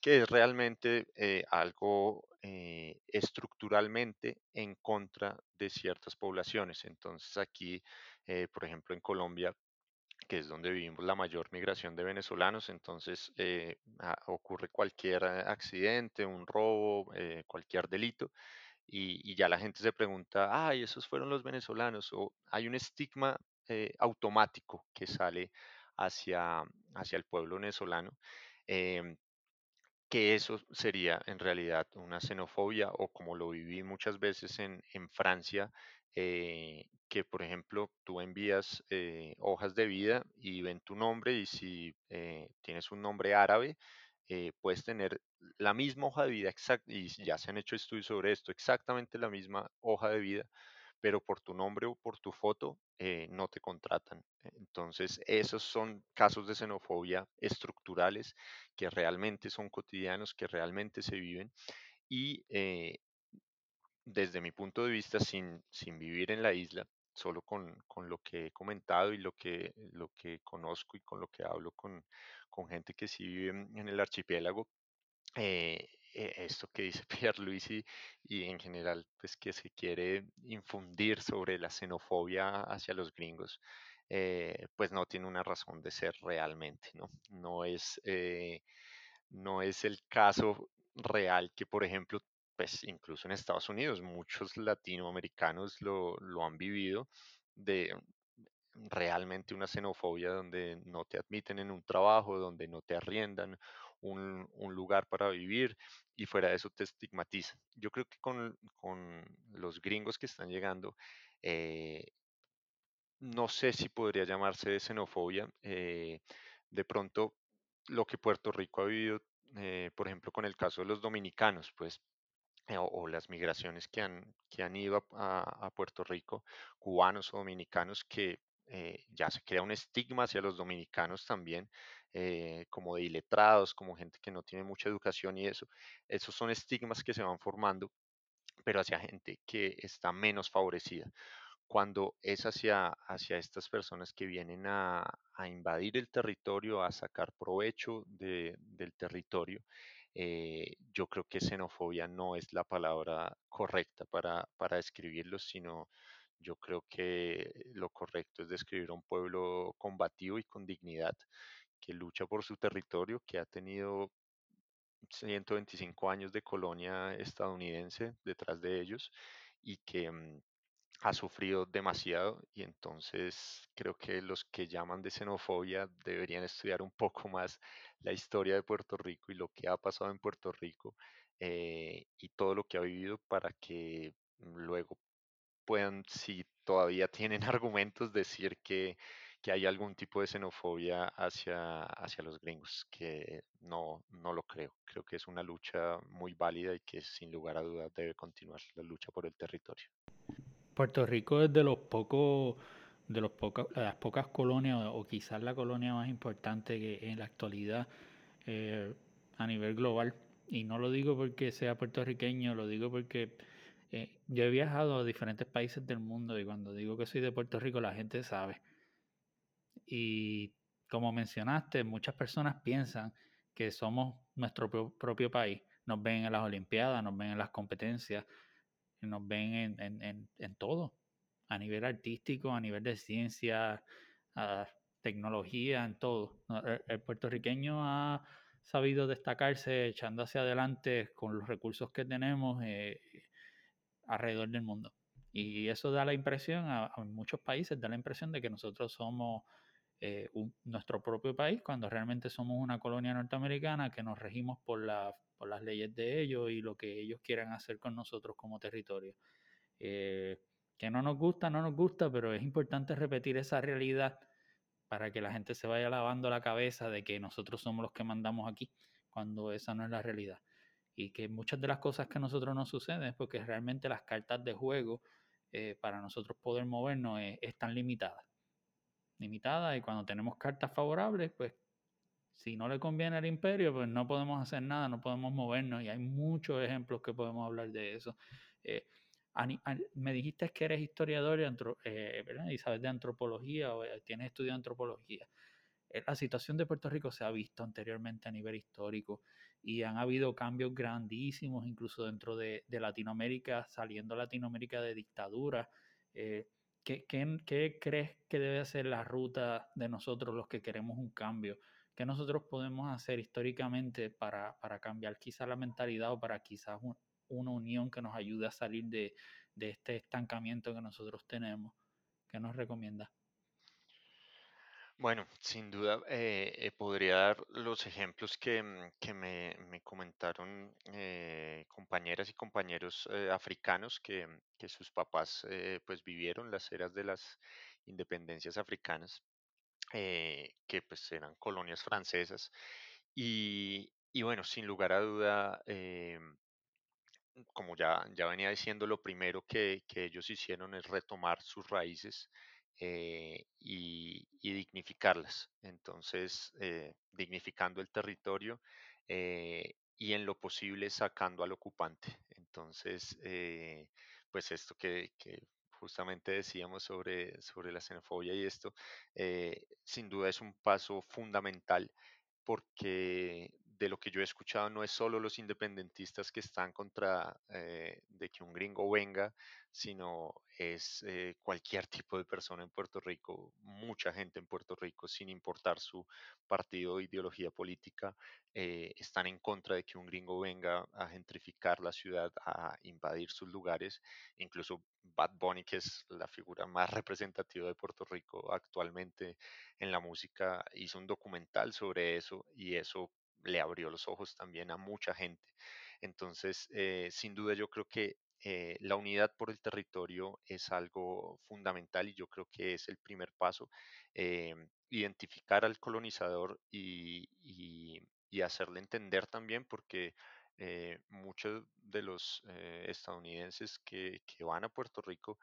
S3: que es realmente eh, algo eh, estructuralmente en contra de ciertas poblaciones. Entonces aquí, eh, por ejemplo, en Colombia, que es donde vivimos la mayor migración de venezolanos, entonces eh, a- ocurre cualquier eh, accidente, un robo, eh, cualquier delito, y, y ya la gente se pregunta, ay, esos fueron los venezolanos, o hay un estigma automático que sale hacia, hacia el pueblo venezolano. em, que eso sería en realidad una xenofobia o como lo viví muchas veces en, en Francia, eh, que por ejemplo tú envías eh, hojas de vida y ven tu nombre y si eh, tienes un nombre árabe, eh, puedes tener la misma hoja de vida exacta, y ya se han hecho estudios sobre esto, exactamente la misma hoja de vida, pero por tu nombre o por tu foto eh, no te contratan. Entonces, esos son casos de xenofobia estructurales que realmente son cotidianos, que realmente se viven y eh, desde mi punto de vista, sin, sin vivir en la isla, solo con, con lo que he comentado y lo que, lo que conozco y con lo que hablo con, con gente que sí vive en el archipiélago, eh, esto que dice Pierluisi y en general, pues que se quiere infundir sobre la xenofobia hacia los gringos, eh, pues no tiene una razón de ser realmente, ¿no? No es, eh, no es el caso real que, por ejemplo, pues incluso en Estados Unidos, muchos latinoamericanos lo, lo han vivido de realmente una xenofobia donde no te admiten en un trabajo, donde no te arriendan un, lugar para vivir y fuera de eso te estigmatizan. Yo creo que con, con los gringos que están llegando, eh, no sé si podría llamarse xenofobia. eh, de pronto, lo que Puerto Rico ha vivido, eh, por ejemplo, con el caso de los dominicanos, pues o, las migraciones que han, que han ido a, Puerto Rico, cubanos o dominicanos, que ya se crea un estigma hacia los dominicanos también, eh, como de iletrados, como gente que no tiene mucha educación y eso. Esos son estigmas que se van formando, pero hacia gente que está menos favorecida cuando es hacia, hacia estas personas que vienen a, invadir el territorio, a sacar provecho del territorio, eh, yo creo que xenofobia no es la palabra correcta para, para describirlos, sino yo creo que lo correcto es describir a un pueblo combativo y con dignidad, que lucha por su territorio, que ha tenido 125 años de colonia estadounidense detrás de ellos y que mm, ha sufrido demasiado y entonces creo que los que llaman de xenofobia deberían estudiar un poco más la historia de Puerto Rico y lo que ha pasado en Puerto Rico eh, y todo lo que ha vivido para que luego puedan, si todavía tienen argumentos, decir que, que hay algún tipo de xenofobia hacia, hacia los gringos, que no, no lo creo. Creo que es una lucha muy válida y que sin lugar a dudas debe continuar la lucha por el territorio.
S1: Puerto Rico es de los pocos de los pocos, las pocas colonias o quizás la colonia más importante que en la actualidad eh, a nivel global y no lo digo porque sea puertorriqueño lo digo porque eh, yo he viajado a diferentes países del mundo y cuando digo que soy de Puerto Rico la gente sabe y como mencionaste muchas personas piensan que somos nuestro propio país nos ven en las olimpiadas nos ven en las competencias nos ven en, en, en, todo, a nivel artístico, a nivel de ciencia, tecnología, en todo. El, puertorriqueño ha sabido destacarse echando hacia adelante con los recursos que tenemos eh, alrededor del mundo. Y eso da la impresión, a, muchos países da la impresión de que nosotros somos eh, nuestro propio país, cuando realmente somos una colonia norteamericana que nos regimos por la por las leyes de ellos y lo que ellos quieran hacer con nosotros como territorio. Eh, que no nos gusta, no nos gusta, pero es importante repetir esa realidad para que la gente se vaya lavando la cabeza de que nosotros somos los que mandamos aquí, cuando esa no es la realidad. Y que muchas de las cosas que a nosotros nos suceden es porque realmente las cartas de juego eh, para nosotros poder movernos están limitadas. Limitadas y cuando tenemos cartas favorables, pues si no le conviene al imperio, pues no podemos hacer nada, no podemos movernos. Y hay muchos ejemplos que podemos hablar de eso. Eh, me dijiste que eres historiador eh, y sabes de antropología o eh, tienes estudiado antropología. La situación de Puerto Rico se ha visto anteriormente a nivel histórico y han habido cambios grandísimos, incluso dentro de, Latinoamérica, saliendo Latinoamérica de dictadura. ¿Qué, crees que debe ser la ruta de nosotros los que queremos un cambio? ¿Qué nosotros podemos hacer históricamente para, cambiar quizás la mentalidad o para quizás una unión que nos ayude a salir de, este estancamiento que nosotros tenemos? ¿Qué nos recomienda?
S3: Bueno, sin duda eh, eh, podría dar los ejemplos que, mm, me, comentaron eh, compañeras y compañeros africanos que, que, sus papás pues vivieron las eras de las independencias africanas. Eh, que pues eran colonias francesas. Y, bueno, sin lugar a duda, eh, como ya, ya venía diciendo, lo primero que, ellos hicieron es retomar sus raíces eh, y, dignificarlas. Entonces, dignificando el territorio y en lo posible sacando al ocupante. Entonces, pues esto que, que justamente decíamos sobre, sobre la xenofobia y esto, eh, sin duda es un paso fundamental porque de lo que yo he escuchado no es solo los independentistas que están contra eh, de que un gringo venga, sino es eh, cualquier tipo de persona en Puerto Rico, mucha gente en Puerto Rico, sin importar su partido o ideología política, eh, están en contra de que un gringo venga a gentrificar la ciudad, a invadir sus lugares. Incluso Bad Bunny, que es la figura más representativa de Puerto Rico actualmente en la música, hizo un documental sobre eso y eso le abrió los ojos también a mucha gente. Entonces, eh, sin duda yo creo que eh, la unidad por el territorio es algo fundamental y yo creo que es el primer paso. Eh, identificar al colonizador y, hacerle entender también, porque eh, muchos de los eh, estadounidenses que, que van a Puerto Rico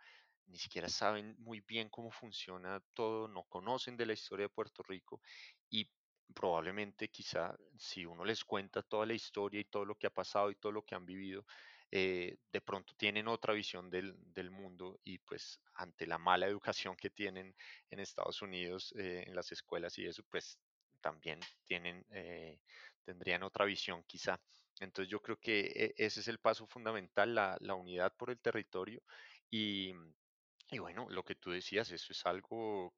S3: ni siquiera saben muy bien cómo funciona todo, no conocen de la historia de Puerto Rico y probablemente quizá si uno les cuenta toda la historia y todo lo que ha pasado y todo lo que han vivido, eh, de pronto tienen otra visión del, del mundo y pues ante la mala educación que tienen en Estados Unidos, eh, en las escuelas y eso, pues también tienen, eh, tendrían otra visión quizá. Entonces yo creo que e- ese es el paso fundamental, la, la unidad por el territorio y, y bueno, lo que tú decías, eso es algo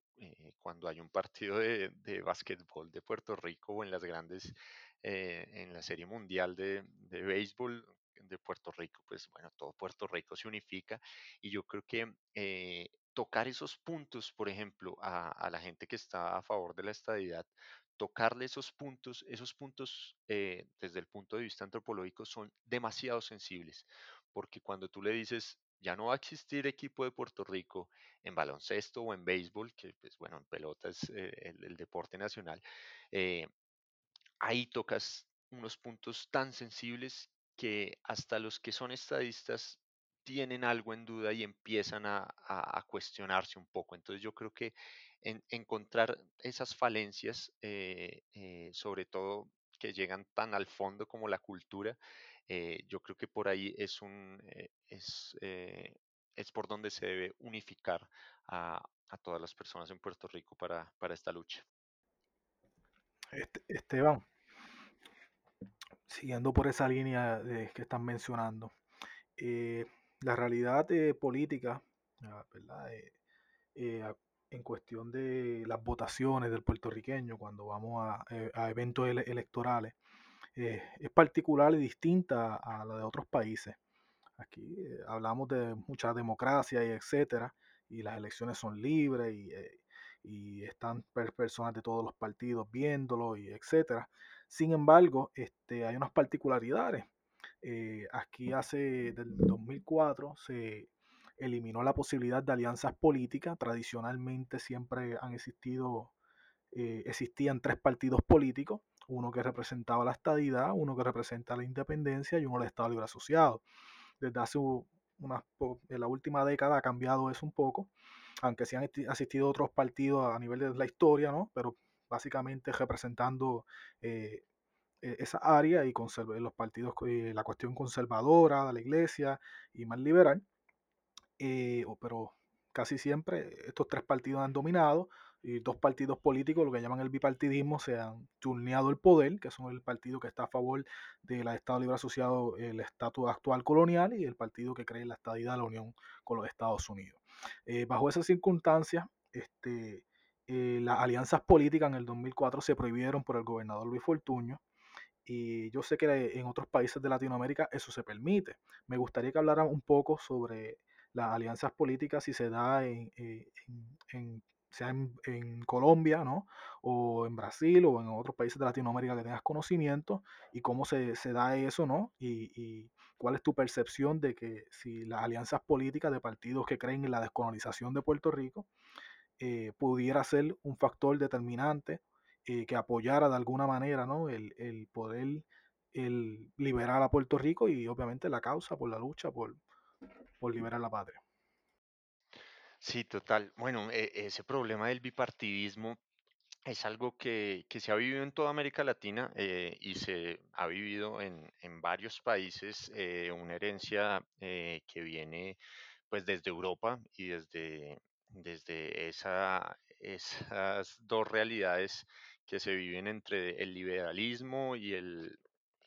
S3: cuando hay un partido de, de básquetbol de Puerto Rico o en las grandes, en la Serie Mundial de, de béisbol de Puerto Rico, pues bueno, todo Puerto Rico se unifica y yo creo que eh, tocar esos puntos, por ejemplo, a, la gente que está a favor de la estadidad, tocarle esos puntos, esos puntos eh, desde el punto de vista antropológico son demasiado sensibles, porque cuando tú le dices ya no va a existir equipo de Puerto Rico en baloncesto o en béisbol, que pues bueno, en pelota es eh, el, deporte nacional, ahí tocas unos puntos tan sensibles que hasta los que son estadistas tienen algo en duda y empiezan a, a- cuestionarse un poco. Entonces yo creo que en- encontrar esas falencias, eh, eh, sobre todo que llegan tan al fondo como la cultura, eh, yo creo que por ahí es un es, es por donde se debe unificar a, a todas las personas en Puerto Rico para, para esta lucha.
S2: Este- Esteban, siguiendo por esa línea que están mencionando, eh, la realidad eh, política, ah. Eh, en cuestión de las votaciones del puertorriqueño cuando vamos a, eventos ele- electorales, es particular y distinta a la de otros países. Aquí hablamos de mucha democracia y etcétera, y las elecciones son libres y, y están per- personas de todos los partidos viéndolo y etcétera. Sin embargo, este, hay unas particularidades. Eh, aquí hace del 2004 se eliminó la posibilidad de alianzas políticas. Tradicionalmente siempre han existido, eh, existían tres partidos políticos, uno que representaba la estadidad, uno que representa la independencia y uno el Estado Libre Asociado desde hace u- unas, po- en la última década ha cambiado eso un poco, aunque sí han asistido otros partidos a nivel de la historia, ¿no? Pero básicamente representando eh, e- esa área y los partidos, la cuestión conservadora de la iglesia y más liberal eh, pero casi siempre estos tres partidos han dominado y dos partidos políticos, lo que llaman el bipartidismo, se han turneado el poder, que son el partido que está a favor del Estado Libre Asociado, el estatus actual colonial, y el partido que cree la estadidad de la Unión con los Estados Unidos. Eh, bajo esas circunstancias, este, eh, las alianzas políticas en el 2004 se prohibieron por el gobernador Luis Fortuño y yo sé que en otros países de Latinoamérica eso se permite. Me gustaría que hablara un poco sobre las alianzas políticas, si se da en, eh, en- en- sea en Colombia, ¿no? O en Brasil o en otros países de Latinoamérica que tengas conocimiento y cómo se, se da eso, ¿no? Y, y cuál es tu percepción de que si las alianzas políticas de partidos que creen en la descolonización de Puerto Rico eh, pudiera ser un factor determinante eh, que apoyara de alguna manera ¿no? el, el poder el liberar a Puerto Rico y obviamente la causa por la lucha por, por liberar la patria.
S3: Sí, total. Bueno, e- ese problema del bipartidismo es algo que, que se ha vivido en toda América Latina eh, y se ha vivido en, en varios países, una herencia que viene pues desde Europa y desde, desde esa, esas dos realidades que se viven entre el liberalismo y,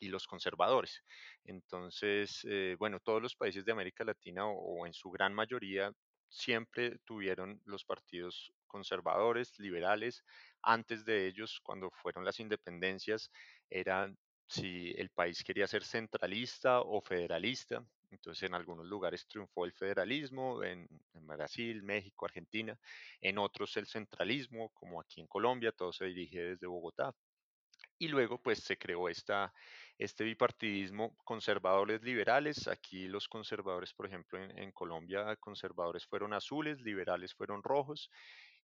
S3: los conservadores. Entonces, eh, bueno, todos los países de América Latina o, en su gran mayoría siempre tuvieron los partidos conservadores, liberales. Antes de ellos, cuando fueron las independencias, eran si el país quería ser centralista o federalista. Entonces, en algunos lugares triunfó el federalismo, en, en Brasil, México, Argentina, en otros el centralismo, como aquí en Colombia, todo se dirige desde Bogotá. Y luego, pues, se creó esta, este bipartidismo conservadores liberales. Aquí los conservadores, por ejemplo, en, en Colombia, conservadores fueron azules, liberales fueron rojos,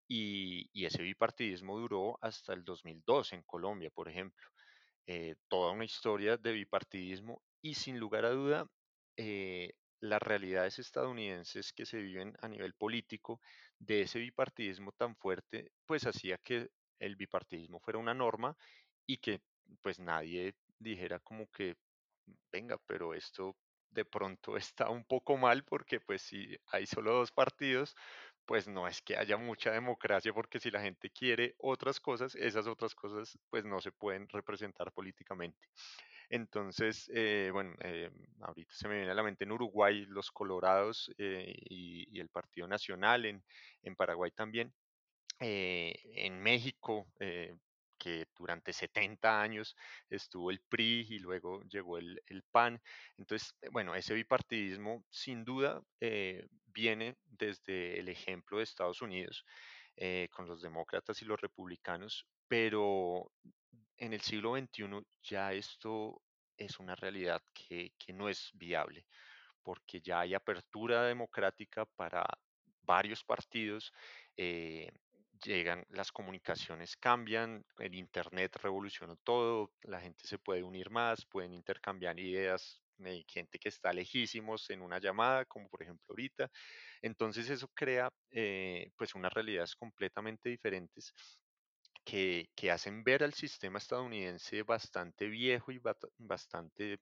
S3: y, y ese bipartidismo duró hasta el 2002 en Colombia, por ejemplo. Eh, toda una historia de bipartidismo y sin lugar a duda, eh, las realidades estadounidenses que se viven a nivel político de ese bipartidismo tan fuerte, pues hacía que el bipartidismo fuera una norma y que pues nadie dijera como que, venga, pero esto de pronto está un poco mal porque pues si hay solo dos partidos, pues no es que haya mucha democracia porque si la gente quiere otras cosas, esas otras cosas pues no se pueden representar políticamente. Entonces, eh, bueno, eh, ahorita se me viene a la mente en Uruguay los Colorados eh, y, y el Partido Nacional, en, en Paraguay también, en México, que durante 70 años estuvo el PRI y luego llegó el, el PAN. Entonces, bueno, ese bipartidismo sin duda viene desde el ejemplo de Estados Unidos con los demócratas y los republicanos, pero en el siglo XXI ya esto es una realidad que, no es viable, porque ya hay apertura democrática para varios partidos, eh, llegan, las comunicaciones cambian, el Internet revolucionó todo, la gente se puede unir más, pueden intercambiar ideas. Hay gente que está lejísimos en una llamada, como por ejemplo ahorita. Entonces eso crea eh, pues unas realidades completamente diferentes que, que hacen ver al sistema estadounidense bastante viejo y bastante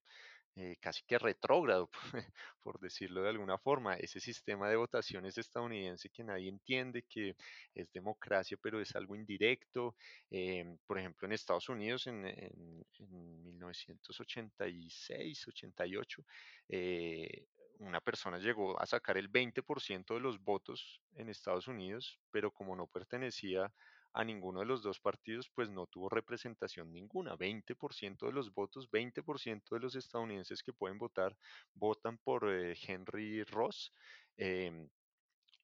S3: eh, casi que retrógrado, por decirlo de alguna forma. Ese sistema de votaciones estadounidense que nadie entiende, que es democracia, pero es algo indirecto. Em, por ejemplo, en Estados Unidos, en, en, en 1986, 88, eh, una persona llegó a sacar el 20% de los votos en Estados Unidos, pero como no pertenecía a ninguno de los dos partidos, pues no tuvo representación ninguna. 20% de los votos, 20% de los estadounidenses que pueden votar, votan por eh, Henry Ross. em,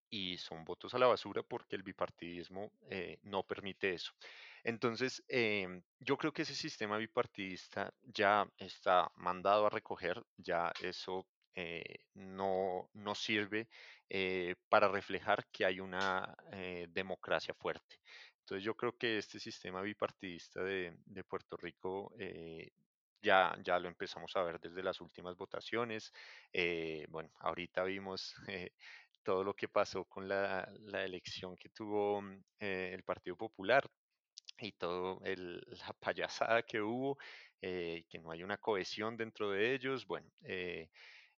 S3: y son votos a la basura porque el bipartidismo eh, no permite eso. Entonces, em, yo creo que ese sistema bipartidista ya está mandado a recoger, ya eso eh, no, no sirve para reflejar que hay una democracia fuerte. Entonces, yo creo que este sistema bipartidista de, de Puerto Rico eh, ya, ya lo empezamos a ver desde las últimas votaciones. Eh, bueno, ahorita vimos eh, todo lo que pasó con la, la elección que tuvo mm, eh, el Partido Popular y todo el, la payasada que hubo, eh, que no hay una cohesión dentro de ellos. Bueno, eh,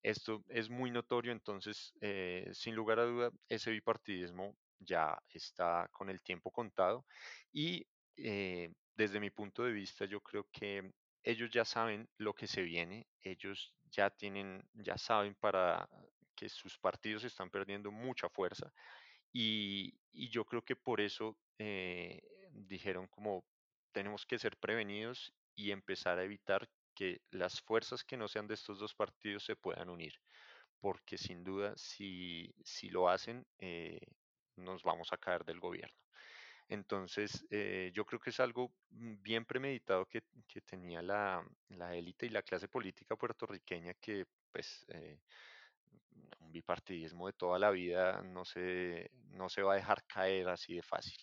S3: esto es muy notorio, entonces, sin lugar a duda, ese bipartidismo ya está con el tiempo contado y eh, desde mi punto de vista, yo creo que ellos ya saben lo que se viene, ellos ya tienen, ya saben para que sus partidos están perdiendo mucha fuerza y, y yo creo que por eso eh, dijeron como tenemos que ser prevenidos y empezar a evitar que las fuerzas que no sean de estos dos partidos se puedan unir, porque sin duda si, si lo hacen eh, nos vamos a caer del gobierno. Entonces, eh, yo creo que es algo bien premeditado que, tenía la, élite y la clase política puertorriqueña que pues eh, un bipartidismo de toda la vida no se, no se va a dejar caer así de fácil.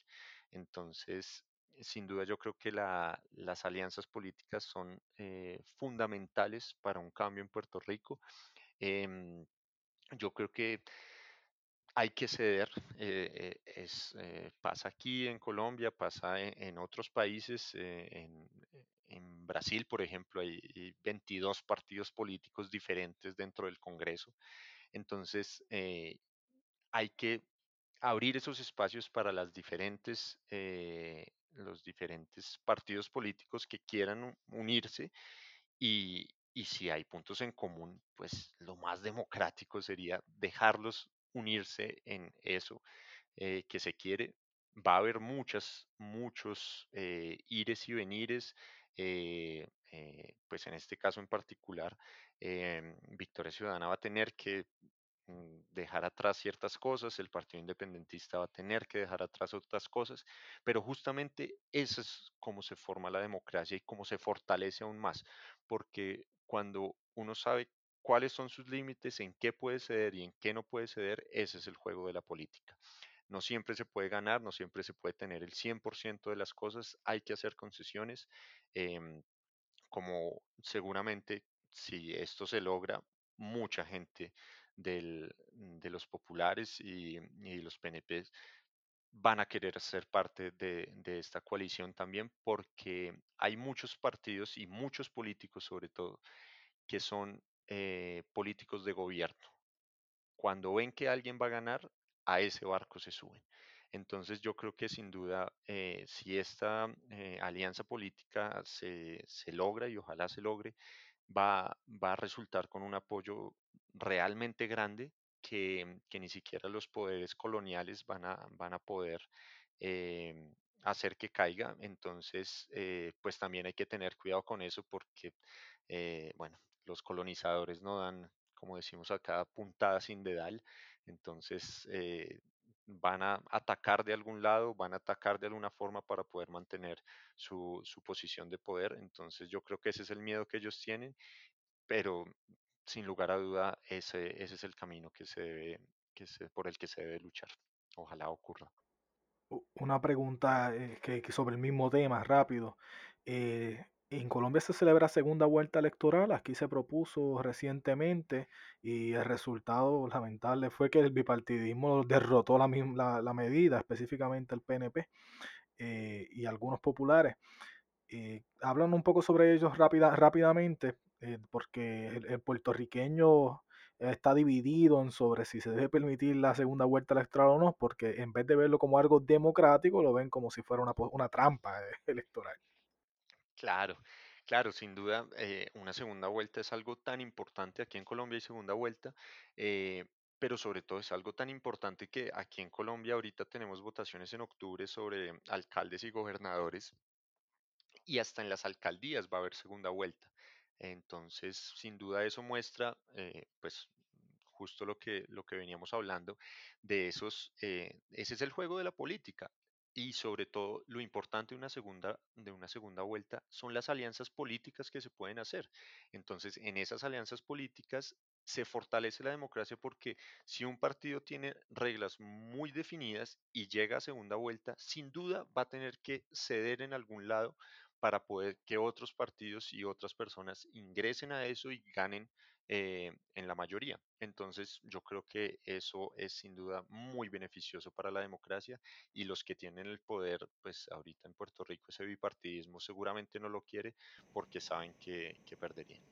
S3: Entonces, sin duda yo creo que la- las alianzas políticas son eh, fundamentales para un cambio en Puerto Rico. Em, yo creo que hay que ceder, eh, eh, es, eh, pasa aquí en Colombia, pasa en, en otros países, en, Brasil, por ejemplo, hay, hay 22 partidos políticos diferentes dentro del Congreso. Entonces, hay que abrir esos espacios para las diferentes, los diferentes partidos políticos que quieran unirse y, y si hay puntos en común, pues lo más democrático sería dejarlos unirse en eso eh, que se quiere. Va a haber muchas, muchos eh, ires y venires, eh, eh, pues en este caso en particular, em, Victoria Ciudadana va a tener que mm, dejar atrás ciertas cosas, el Partido Independentista va a tener que dejar atrás otras cosas, pero justamente eso es cómo se forma la democracia y cómo se fortalece aún más, porque cuando uno sabe cuáles son sus límites, en qué puede ceder y en qué no puede ceder, ese es el juego de la política. No siempre se puede ganar, no siempre se puede tener el 100% de las cosas, hay que hacer concesiones, em, como seguramente si esto se logra, mucha gente del- de los populares y, y los PNP van a querer ser parte de, de esta coalición también porque hay muchos partidos y muchos políticos sobre todo que son eh, políticos de gobierno. Cuando ven que alguien va a ganar, a ese barco se suben. Entonces yo creo que sin duda, eh, si esta eh, alianza política se, se logra y ojalá se logre, va, va a resultar con un apoyo realmente grande que, que ni siquiera los poderes coloniales van a, van a poder eh, hacer que caiga. Entonces, pues también hay que tener cuidado con eso porque, bueno, los colonizadores no dan, como decimos acá, puntada sin dedal. Entonces, eh, van a atacar de algún lado, van a atacar de alguna forma para poder mantener su, su posición de poder. Entonces, yo creo que ese es el miedo que ellos tienen, pero sin lugar a duda, ese, ese es el camino que se debe, que se, por el que se debe luchar. Ojalá ocurra.
S2: Una pregunta eh, que sobre el mismo tema, rápido. Eh, en Colombia se celebra segunda vuelta electoral, aquí se propuso recientemente y el resultado lamentable fue que el bipartidismo derrotó la, la, la medida, específicamente el PNP eh, y algunos populares. Eh, hablan un poco sobre ellos rápida, rápidamente, eh, porque el, puertorriqueño está dividido sobre si se debe permitir la segunda vuelta electoral o no, porque en vez de verlo como algo democrático, lo ven como si fuera una, una trampa electoral.
S3: Claro, claro, sin duda, eh, una segunda vuelta es algo tan importante. Aquí en Colombia hay segunda vuelta, eh, pero sobre todo es algo tan importante que aquí en Colombia ahorita tenemos votaciones en octubre sobre alcaldes y gobernadores y hasta en las alcaldías va a haber segunda vuelta. Entonces, sin duda eso muestra, eh, pues, justo lo que, lo que veníamos hablando de esos, ese es el juego de la política. Y sobre todo, lo importante de una segunda, de una segunda vuelta son las alianzas políticas que se pueden hacer. Entonces, en esas alianzas políticas se fortalece la democracia porque si un partido tiene reglas muy definidas y llega a segunda vuelta, sin duda va a tener que ceder en algún lado para poder que otros partidos y otras personas ingresen a eso y ganen eh, en la mayoría. Entonces, yo creo que eso es sin duda muy beneficioso para la democracia y los que tienen el poder, pues ahorita en Puerto Rico ese bipartidismo seguramente no lo quiere porque saben que, que perderían.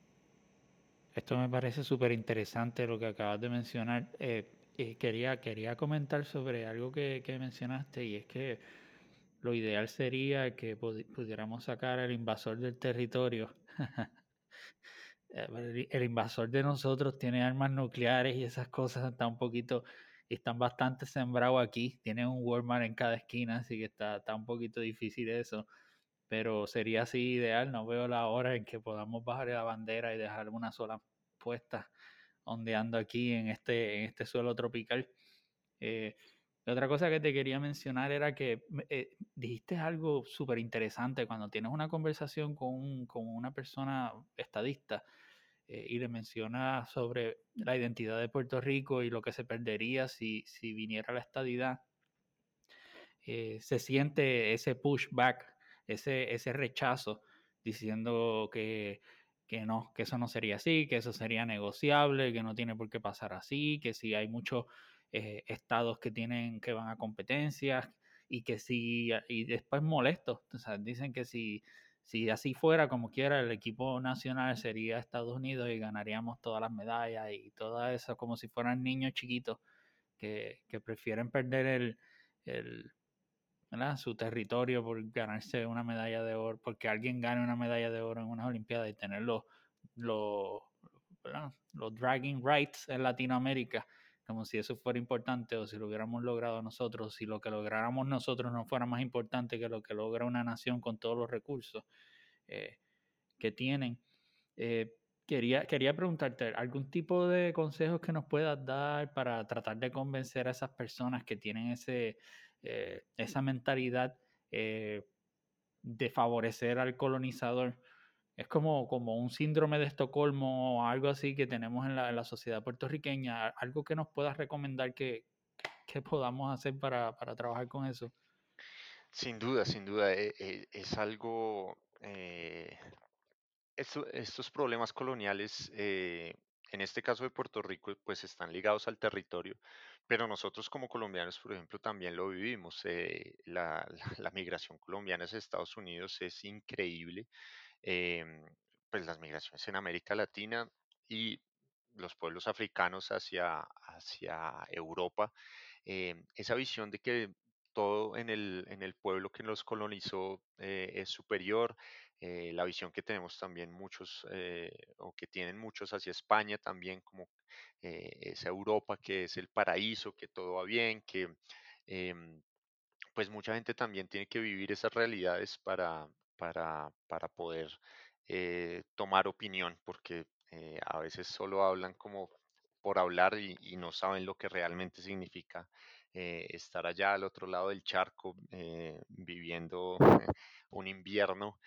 S1: Esto me parece súper interesante lo que acabas de mencionar. Eh, eh, quería, quería comentar sobre algo que, que mencionaste y es que lo ideal sería que pudi- pudiéramos sacar al invasor del territorio. Eh, el, invasor de nosotros tiene armas nucleares y esas cosas están un poquito, están bastante sembrados aquí. Tiene un Walmart en cada esquina, así que está, está un poquito difícil eso. Pero sería así ideal. No veo la hora en que podamos bajar la bandera y dejar una sola puesta ondeando aquí en este, en este suelo tropical. Eh, la otra cosa que te quería mencionar era que eh, dijiste algo súper interesante cuando tienes una conversación con, un, con una persona estadista eh, y le mencionas sobre la identidad de Puerto Rico y lo que se perdería si, si viniera la estadidad. Eh, se siente ese pushback, ese, ese rechazo, diciendo que, que no, que eso no sería así, que eso sería negociable, que no tiene por qué pasar así, que si hay muchos eh, estados que tienen que van a competencias y que si y después molestos, o sea, dicen que si si así fuera como quiera el equipo nacional sería Estados Unidos y ganaríamos todas las medallas y todo eso como si fueran niños chiquitos que, que prefieren perder el, el ¿verdad? su territorio por ganarse una medalla de oro, porque alguien gane una medalla de oro en unas Olimpiadas y tener los, los, los dragging rights en Latinoamérica, como si eso fuera importante o si lo hubiéramos logrado nosotros, si lo que lográramos nosotros no fuera más importante que lo que logra una nación con todos los recursos eh, que tienen. Eh, quería, quería preguntarte, ¿algún tipo de consejos que nos puedas dar para tratar de convencer a esas personas que tienen ese, eh, esa mentalidad de favorecer al colonizador? Es como, como un síndrome de Estocolmo o algo así que tenemos en la, en la sociedad puertorriqueña. Algo que nos puedas recomendar que, que podamos hacer para, para trabajar con eso.
S3: Sin duda, sin duda, e- e- es, algo eh, estos problemas coloniales, eh, en este caso de Puerto Rico, pues están ligados al territorio, pero nosotros como colombianos, por ejemplo, también lo vivimos. Eh, la, la, migración colombiana hacia Estados Unidos es increíble. Em, pues las migraciones en América Latina y los pueblos africanos hacia, hacia Europa, em, esa visión de que todo en el, en el pueblo que los colonizó eh, es superior, eh, la visión que tenemos también muchos, eh, o que tienen muchos hacia España también, como esa Europa que es el paraíso, que todo va bien, que em, pues mucha gente también tiene que vivir esas realidades para, para, para poder eh, tomar opinión, porque eh, a veces solo hablan como por hablar y, no saben lo que realmente significa eh, estar allá al otro lado del charco viviendo un invierno.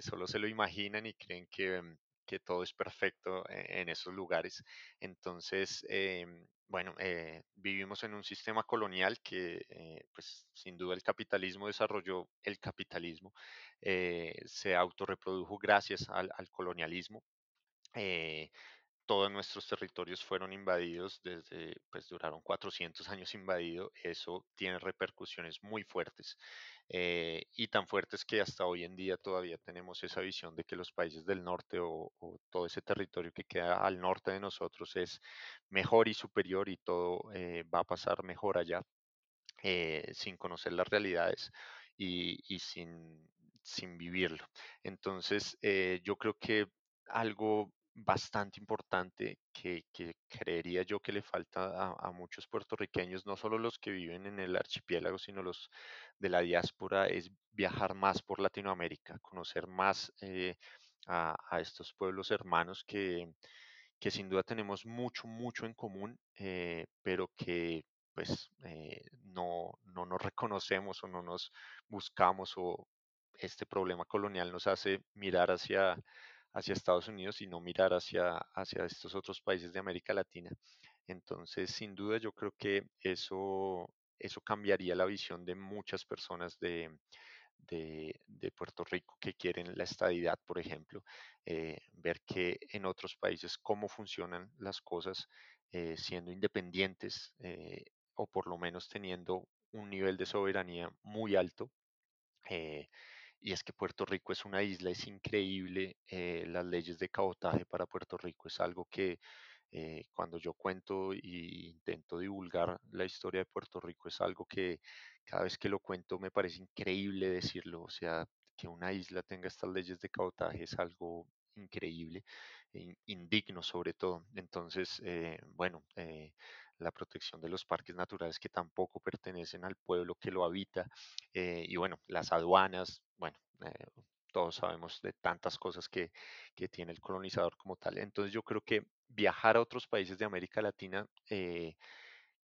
S3: solo se lo imaginan y creen que, que todo es perfecto en, en esos lugares. Entonces, em, bueno, eh, vivimos en un sistema colonial que, eh, pues, sin duda el capitalismo desarrolló el capitalismo, eh, se autorreprodujo gracias al colonialismo. Todos nuestros territorios fueron invadidos desde, pues duraron 400 años invadidos, eso tiene repercusiones muy fuertes eh, y tan fuertes que hasta hoy en día todavía tenemos esa visión de que los países del norte o, todo ese territorio que queda al norte de nosotros es mejor y superior y todo eh, va a pasar mejor allá eh, sin conocer las realidades y, y sin, sin vivirlo. Entonces, yo creo que algo bastante importante que, que creería yo que le falta a, a muchos puertorriqueños, no solo los que viven en el archipiélago, sino los de la diáspora, es viajar más por Latinoamérica, conocer más eh, a, a estos pueblos hermanos que, que sin duda tenemos mucho, mucho en común, eh, pero que pues eh, no, no nos reconocemos o no nos buscamos o este problema colonial nos hace mirar hacia, hacia Estados Unidos y no mirar hacia, hacia estos otros países de América Latina. Entonces, sin duda, yo creo que eso, eso cambiaría la visión de muchas personas de, de, de Puerto Rico que quieren la estadidad, por ejemplo, eh, ver que en otros países cómo funcionan las cosas eh, siendo independientes eh, o por lo menos teniendo un nivel de soberanía muy alto. eh, y es que Puerto Rico es una isla, es increíble. eh, las leyes de cabotaje para Puerto Rico es algo que eh, cuando yo cuento e intento divulgar la historia de Puerto Rico es algo que cada vez que lo cuento me parece increíble decirlo. O sea, que una isla tenga estas leyes de cabotaje es algo increíble, in- indigno sobre todo. Entonces, eh, bueno, la protección de los parques naturales que tampoco pertenecen al pueblo que lo habita, eh, y bueno, las aduanas, bueno, eh, todos sabemos de tantas cosas que, que tiene el colonizador como tal. Entonces yo creo que viajar a otros países de América Latina, eh,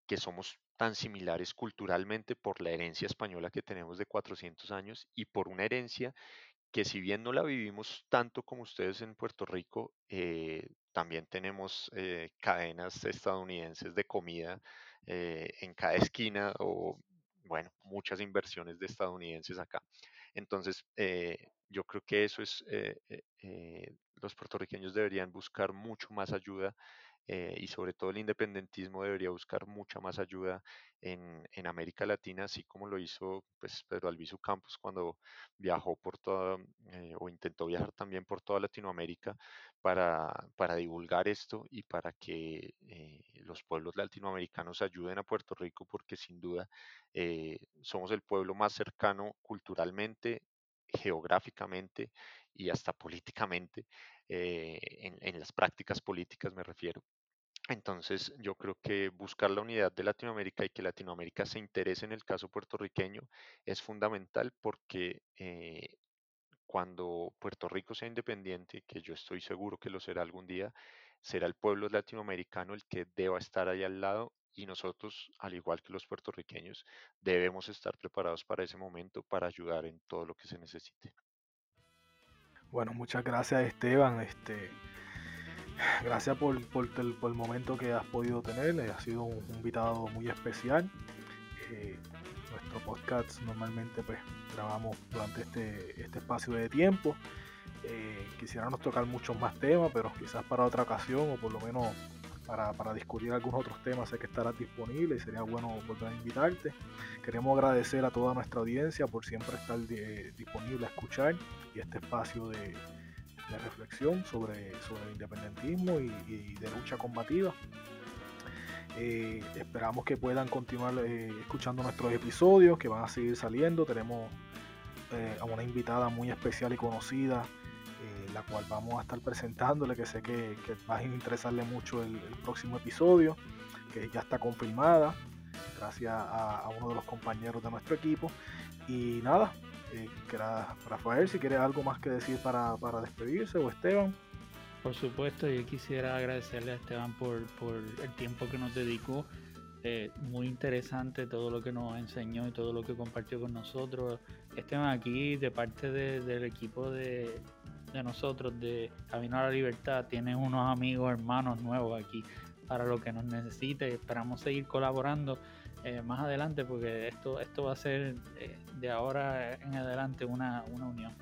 S3: que somos tan similares culturalmente por la herencia española que tenemos de 400 años y por una herencia que si bien no la vivimos tanto como ustedes en Puerto Rico, también tenemos eh, cadenas estadounidenses de comida eh, en cada esquina o, bueno, muchas inversiones de estadounidenses acá. Entonces, eh, yo creo que eso es, eh, eh, eh, los puertorriqueños deberían buscar mucho más ayuda eh, y sobre todo el independentismo debería buscar mucha más ayuda en, en América Latina, así como lo hizo pues, Pedro Albizu Campos cuando viajó por toda, eh, o intentó viajar también por toda Latinoamérica para, para divulgar esto y para que eh, los pueblos latinoamericanos ayuden a Puerto Rico, porque sin duda eh, somos el pueblo más cercano culturalmente, geográficamente y hasta políticamente, eh, en, en las prácticas políticas me refiero. Entonces, yo creo que buscar la unidad de Latinoamérica y que Latinoamérica se interese en el caso puertorriqueño es fundamental porque eh, cuando Puerto Rico sea independiente, que yo estoy seguro que lo será algún día, será el pueblo latinoamericano el que deba estar ahí al lado y nosotros, al igual que los puertorriqueños, debemos estar preparados para ese momento para ayudar en todo lo que se necesite.
S2: Bueno, muchas gracias Esteban. Este, gracias por, el, momento que has podido tener. Ha sido un invitado muy especial. Eh, nuestro podcast normalmente pues grabamos durante este, este espacio de tiempo. Eh, quisiéramos tocar muchos más temas, pero quizás para otra ocasión o por lo menos para, para, discutir algunos otros temas sé que estarás disponible y sería bueno volver a invitarte. Queremos agradecer a toda nuestra audiencia por siempre estar disponible a escuchar y este espacio de, de reflexión sobre, sobre el independentismo y, y de lucha combativa. Eh, esperamos que puedan continuar eh, escuchando nuestros episodios que van a seguir saliendo. Tenemos eh, a una invitada muy especial y conocida, la cual vamos a estar presentándole, que sé que, va a interesarle mucho el, próximo episodio, que ya está confirmada, gracias a, uno de los compañeros de nuestro equipo. Y nada, Rafael, si quieres algo más que decir para, para despedirse, o Esteban.
S1: Por supuesto, yo quisiera agradecerle a Esteban por, el tiempo que nos dedicó. Eh, muy interesante todo lo que nos enseñó y todo lo que compartió con nosotros. Esteban aquí, de parte del equipo de, nosotros, de Camino a la Libertad, tiene unos amigos, hermanos nuevos aquí para lo que nos necesite. Esperamos seguir colaborando eh, más adelante porque esto, esto va a ser eh, de ahora en adelante una, una unión.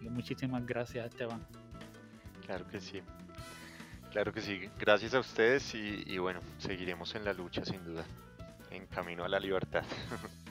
S1: Y muchísimas gracias, Esteban.
S3: Claro que sí. Claro que sí. Gracias a ustedes y, y bueno, seguiremos en la lucha sin duda. En camino a la libertad.